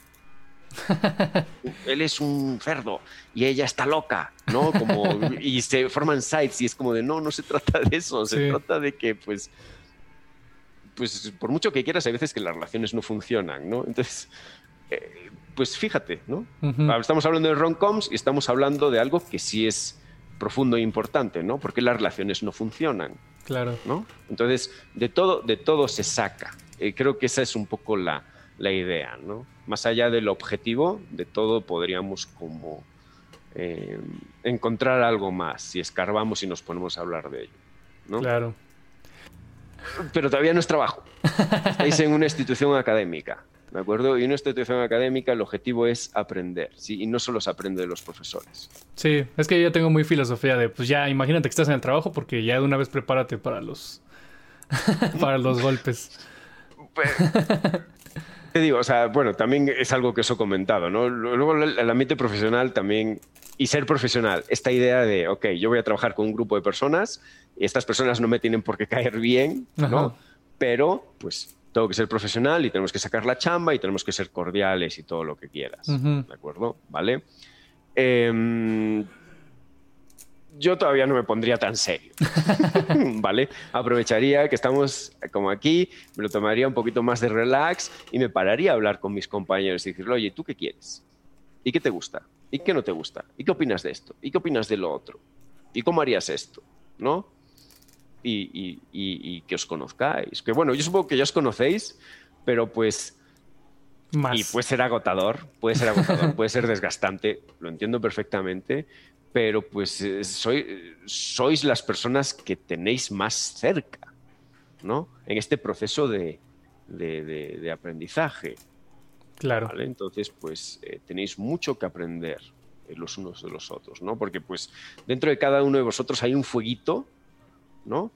[SPEAKER 2] él es un cerdo y ella está loca, ¿no? Como, y se forman sites y es como de no, no se trata de eso, se trata de que pues pues por mucho que quieras hay veces que las relaciones no funcionan, ¿no? Entonces eh, pues fíjate, ¿no? Estamos hablando de rom-coms y estamos hablando de algo que sí es profundo e importante, ¿no? Porque las relaciones no funcionan.
[SPEAKER 1] Claro.
[SPEAKER 2] ¿no? Entonces, de todo, de todo se saca. Eh, creo que esa es un poco la, idea, ¿no? Más allá del objetivo, de todo podríamos como eh, encontrar algo más si escarbamos y nos ponemos a hablar de ello, ¿no?
[SPEAKER 1] Claro.
[SPEAKER 2] Pero todavía no es trabajo. Estáis en una institución académica. ¿De acuerdo? Y en una institución académica el objetivo es aprender, ¿sí? Y no solo se aprende de los profesores.
[SPEAKER 1] Sí, es que yo tengo muy filosofía de, pues ya, imagínate que estás en el trabajo porque ya de una vez prepárate para los, para los golpes.
[SPEAKER 2] Te digo, o sea, bueno, también es algo que os he comentado, ¿no? Luego el ambiente profesional también, y ser profesional, esta idea de, ok, yo voy a trabajar con un grupo de personas y estas personas no me tienen por qué caer bien, ¿no? Pero, pues tengo que ser profesional y tenemos que sacar la chamba y tenemos que ser cordiales y todo lo que quieras. ¿De acuerdo? ¿Vale? Em, yo todavía no me pondría tan serio. ¿Vale? Aprovecharía que estamos como aquí, me lo tomaría un poquito más de relax y me pararía a hablar con mis compañeros y decirle, oye, ¿tú qué quieres? ¿Y qué te gusta? ¿Y qué no te gusta? ¿Y qué opinas de esto? ¿Y qué opinas de lo otro? ¿Y cómo harías esto? ¿No? y, que os conozcáis. Que bueno, yo supongo que ya os conocéis, pero pues... Y puede ser agotador, puede ser agotador, puede ser desgastante, lo entiendo perfectamente, pero pues eh, soy, sois las personas que tenéis más cerca, ¿no? En este proceso de, aprendizaje.
[SPEAKER 1] Claro.
[SPEAKER 2] Entonces, pues eh, tenéis mucho que aprender eh, los unos de los otros, ¿no? Porque pues dentro de cada uno de vosotros hay un fueguito ¿no?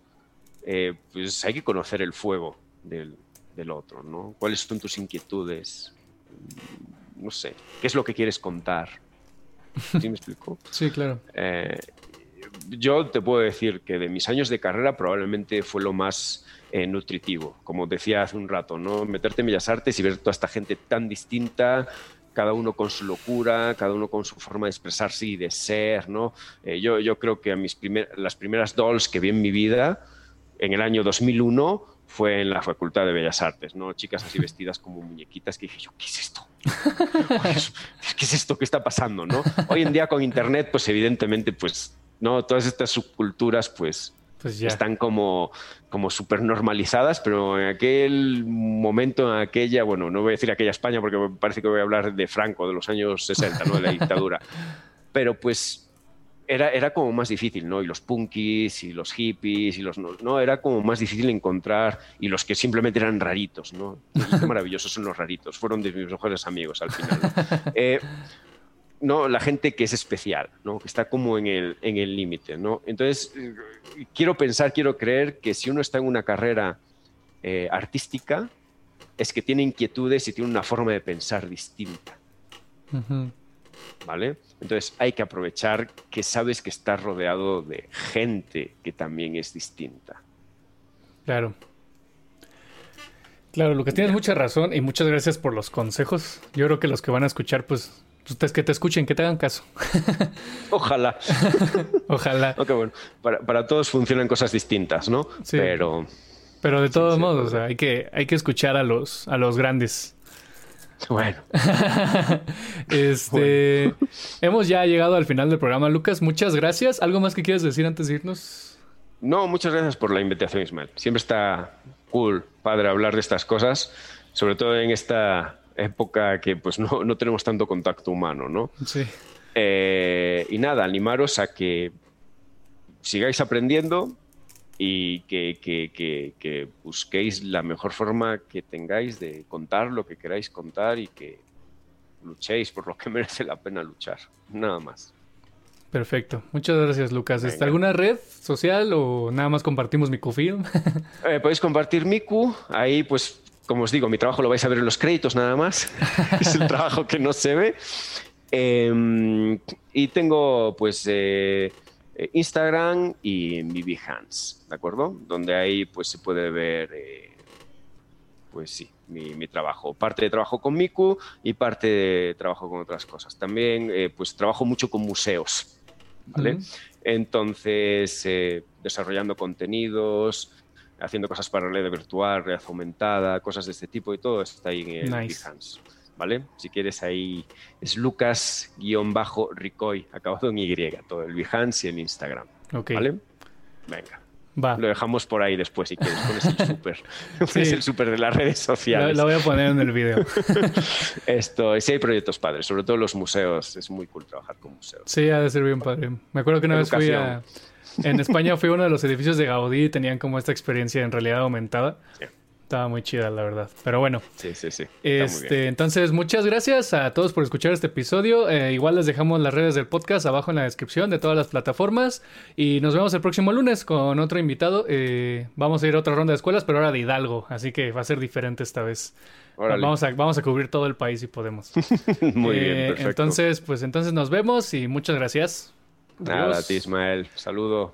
[SPEAKER 2] Eh, pues hay que conocer el fuego del, otro, ¿no? ¿Cuáles son tus inquietudes? No sé, ¿qué es lo que quieres contar? ¿Sí me explico?
[SPEAKER 1] sí, claro.
[SPEAKER 2] Eh, yo te puedo decir que de mis años de carrera probablemente fue lo más eh, nutritivo, como decía hace un rato, ¿no? Meterte en Bellas Artes y ver toda esta gente tan distinta, cada uno con su locura, cada uno con su forma de expresarse y de ser, ¿no? Eh, yo, yo creo que a mis las primeras dolls que vi en mi vida, en el año 2001, fue en la Facultad de Bellas Artes, ¿no? Chicas así vestidas como muñequitas que dije yo, ¿qué es esto? ¿Qué es esto? ¿Qué está pasando, no? Hoy en día con Internet, pues evidentemente, pues, ¿no? Todas estas subculturas, pues, pues están como, como súper normalizadas, pero en aquel momento, en aquella, bueno, no voy a decir aquella España porque me parece que voy a hablar de Franco, de los años 60, ¿no? de la dictadura, pero pues era, era como más difícil, ¿no? Y los punkis y los hippies y los... No, era como más difícil encontrar y los que simplemente eran raritos, ¿no? Qué maravillosos son los raritos, fueron de mis mejores amigos al final. Eh, ¿no? La gente que es especial, ¿no? Que está como en el en el límite, ¿no? Entonces, eh, quiero pensar, quiero creer que si uno está en una carrera eh, artística, es que tiene inquietudes y tiene una forma de pensar distinta. ¿Vale? Entonces hay que aprovechar que sabes que estás rodeado de gente que también es distinta.
[SPEAKER 1] Claro. Claro, Lucas, tienes mucha razón y muchas gracias por los consejos. Yo creo que los que van a escuchar, pues, ustedes que te escuchen, que te hagan caso.
[SPEAKER 2] Ojalá.
[SPEAKER 1] Ojalá.
[SPEAKER 2] Ok, bueno, para, todos funcionan cosas distintas, ¿no?
[SPEAKER 1] Sí. Pero... Pero de todos modos, hay, que, hay que escuchar a los, a los grandes.
[SPEAKER 2] Bueno.
[SPEAKER 1] este, hemos ya llegado al final del programa, Lucas. Muchas gracias. ¿Algo más que quieras decir antes de irnos?
[SPEAKER 2] No, muchas gracias por la invitación, Ismael. Siempre está cool, padre, hablar de estas cosas, sobre todo en esta época que pues no, no tenemos tanto contacto humano, ¿no?
[SPEAKER 1] Sí.
[SPEAKER 2] Eh, y nada, animaros a que sigáis aprendiendo, y que, que, que, busquéis la mejor forma que tengáis de contar lo que queráis contar y que luchéis por lo que merece la pena luchar. Nada más.
[SPEAKER 1] Perfecto. Muchas gracias, Lucas. ¿Está ¿Alguna red social o nada más compartimos Miku Film?
[SPEAKER 2] Eh, podéis compartir Miku. Ahí, pues, como os digo, mi trabajo lo vais a ver en los créditos nada más. es el trabajo que no se ve. Em, y tengo, pues, eh, eh, Instagram y mi Behance, ¿de acuerdo? Donde ahí pues se puede ver, eh, pues sí, mi, trabajo. Parte de trabajo con Miku y parte de trabajo con otras cosas. También eh, pues trabajo mucho con museos, ¿vale? Entonces, desarrollando contenidos, haciendo cosas para realidad virtual, realidad aumentada, cosas de este tipo y todo está ahí en el Behance. ¿Vale? Si quieres ahí es Lucas-Ricoy, acabado en Y, todo el Behance y el Instagram. ¿Vale? Venga.
[SPEAKER 1] Va.
[SPEAKER 2] Lo dejamos por ahí después si quieres. Pones el súper. Pones el súper de las redes sociales.
[SPEAKER 1] Lo, voy a poner en el video.
[SPEAKER 2] Esto, si hay proyectos padres, sobre todo los museos. Es muy cool trabajar con museos.
[SPEAKER 1] Sí, ha de ser bien padre. Me acuerdo que una vez fui a. En España fui a uno de los edificios de Gaudí y tenían como esta experiencia en realidad aumentada. Sí. Estaba muy chida, la verdad. Pero bueno.
[SPEAKER 2] Sí, sí, sí.
[SPEAKER 1] Este, entonces, muchas gracias a todos por escuchar este episodio. Eh, igual les dejamos las redes del podcast abajo en la descripción de todas las plataformas. Y nos vemos el próximo lunes con otro invitado. Eh, vamos a ir a otra ronda de escuelas, pero ahora de Hidalgo. Así que va a ser diferente esta vez. Vamos a, vamos a cubrir todo el país si podemos.
[SPEAKER 2] muy bien, eh, perfecto.
[SPEAKER 1] Entonces, pues entonces nos vemos y muchas gracias.
[SPEAKER 2] Nada, a ti, Ismael. Saludo.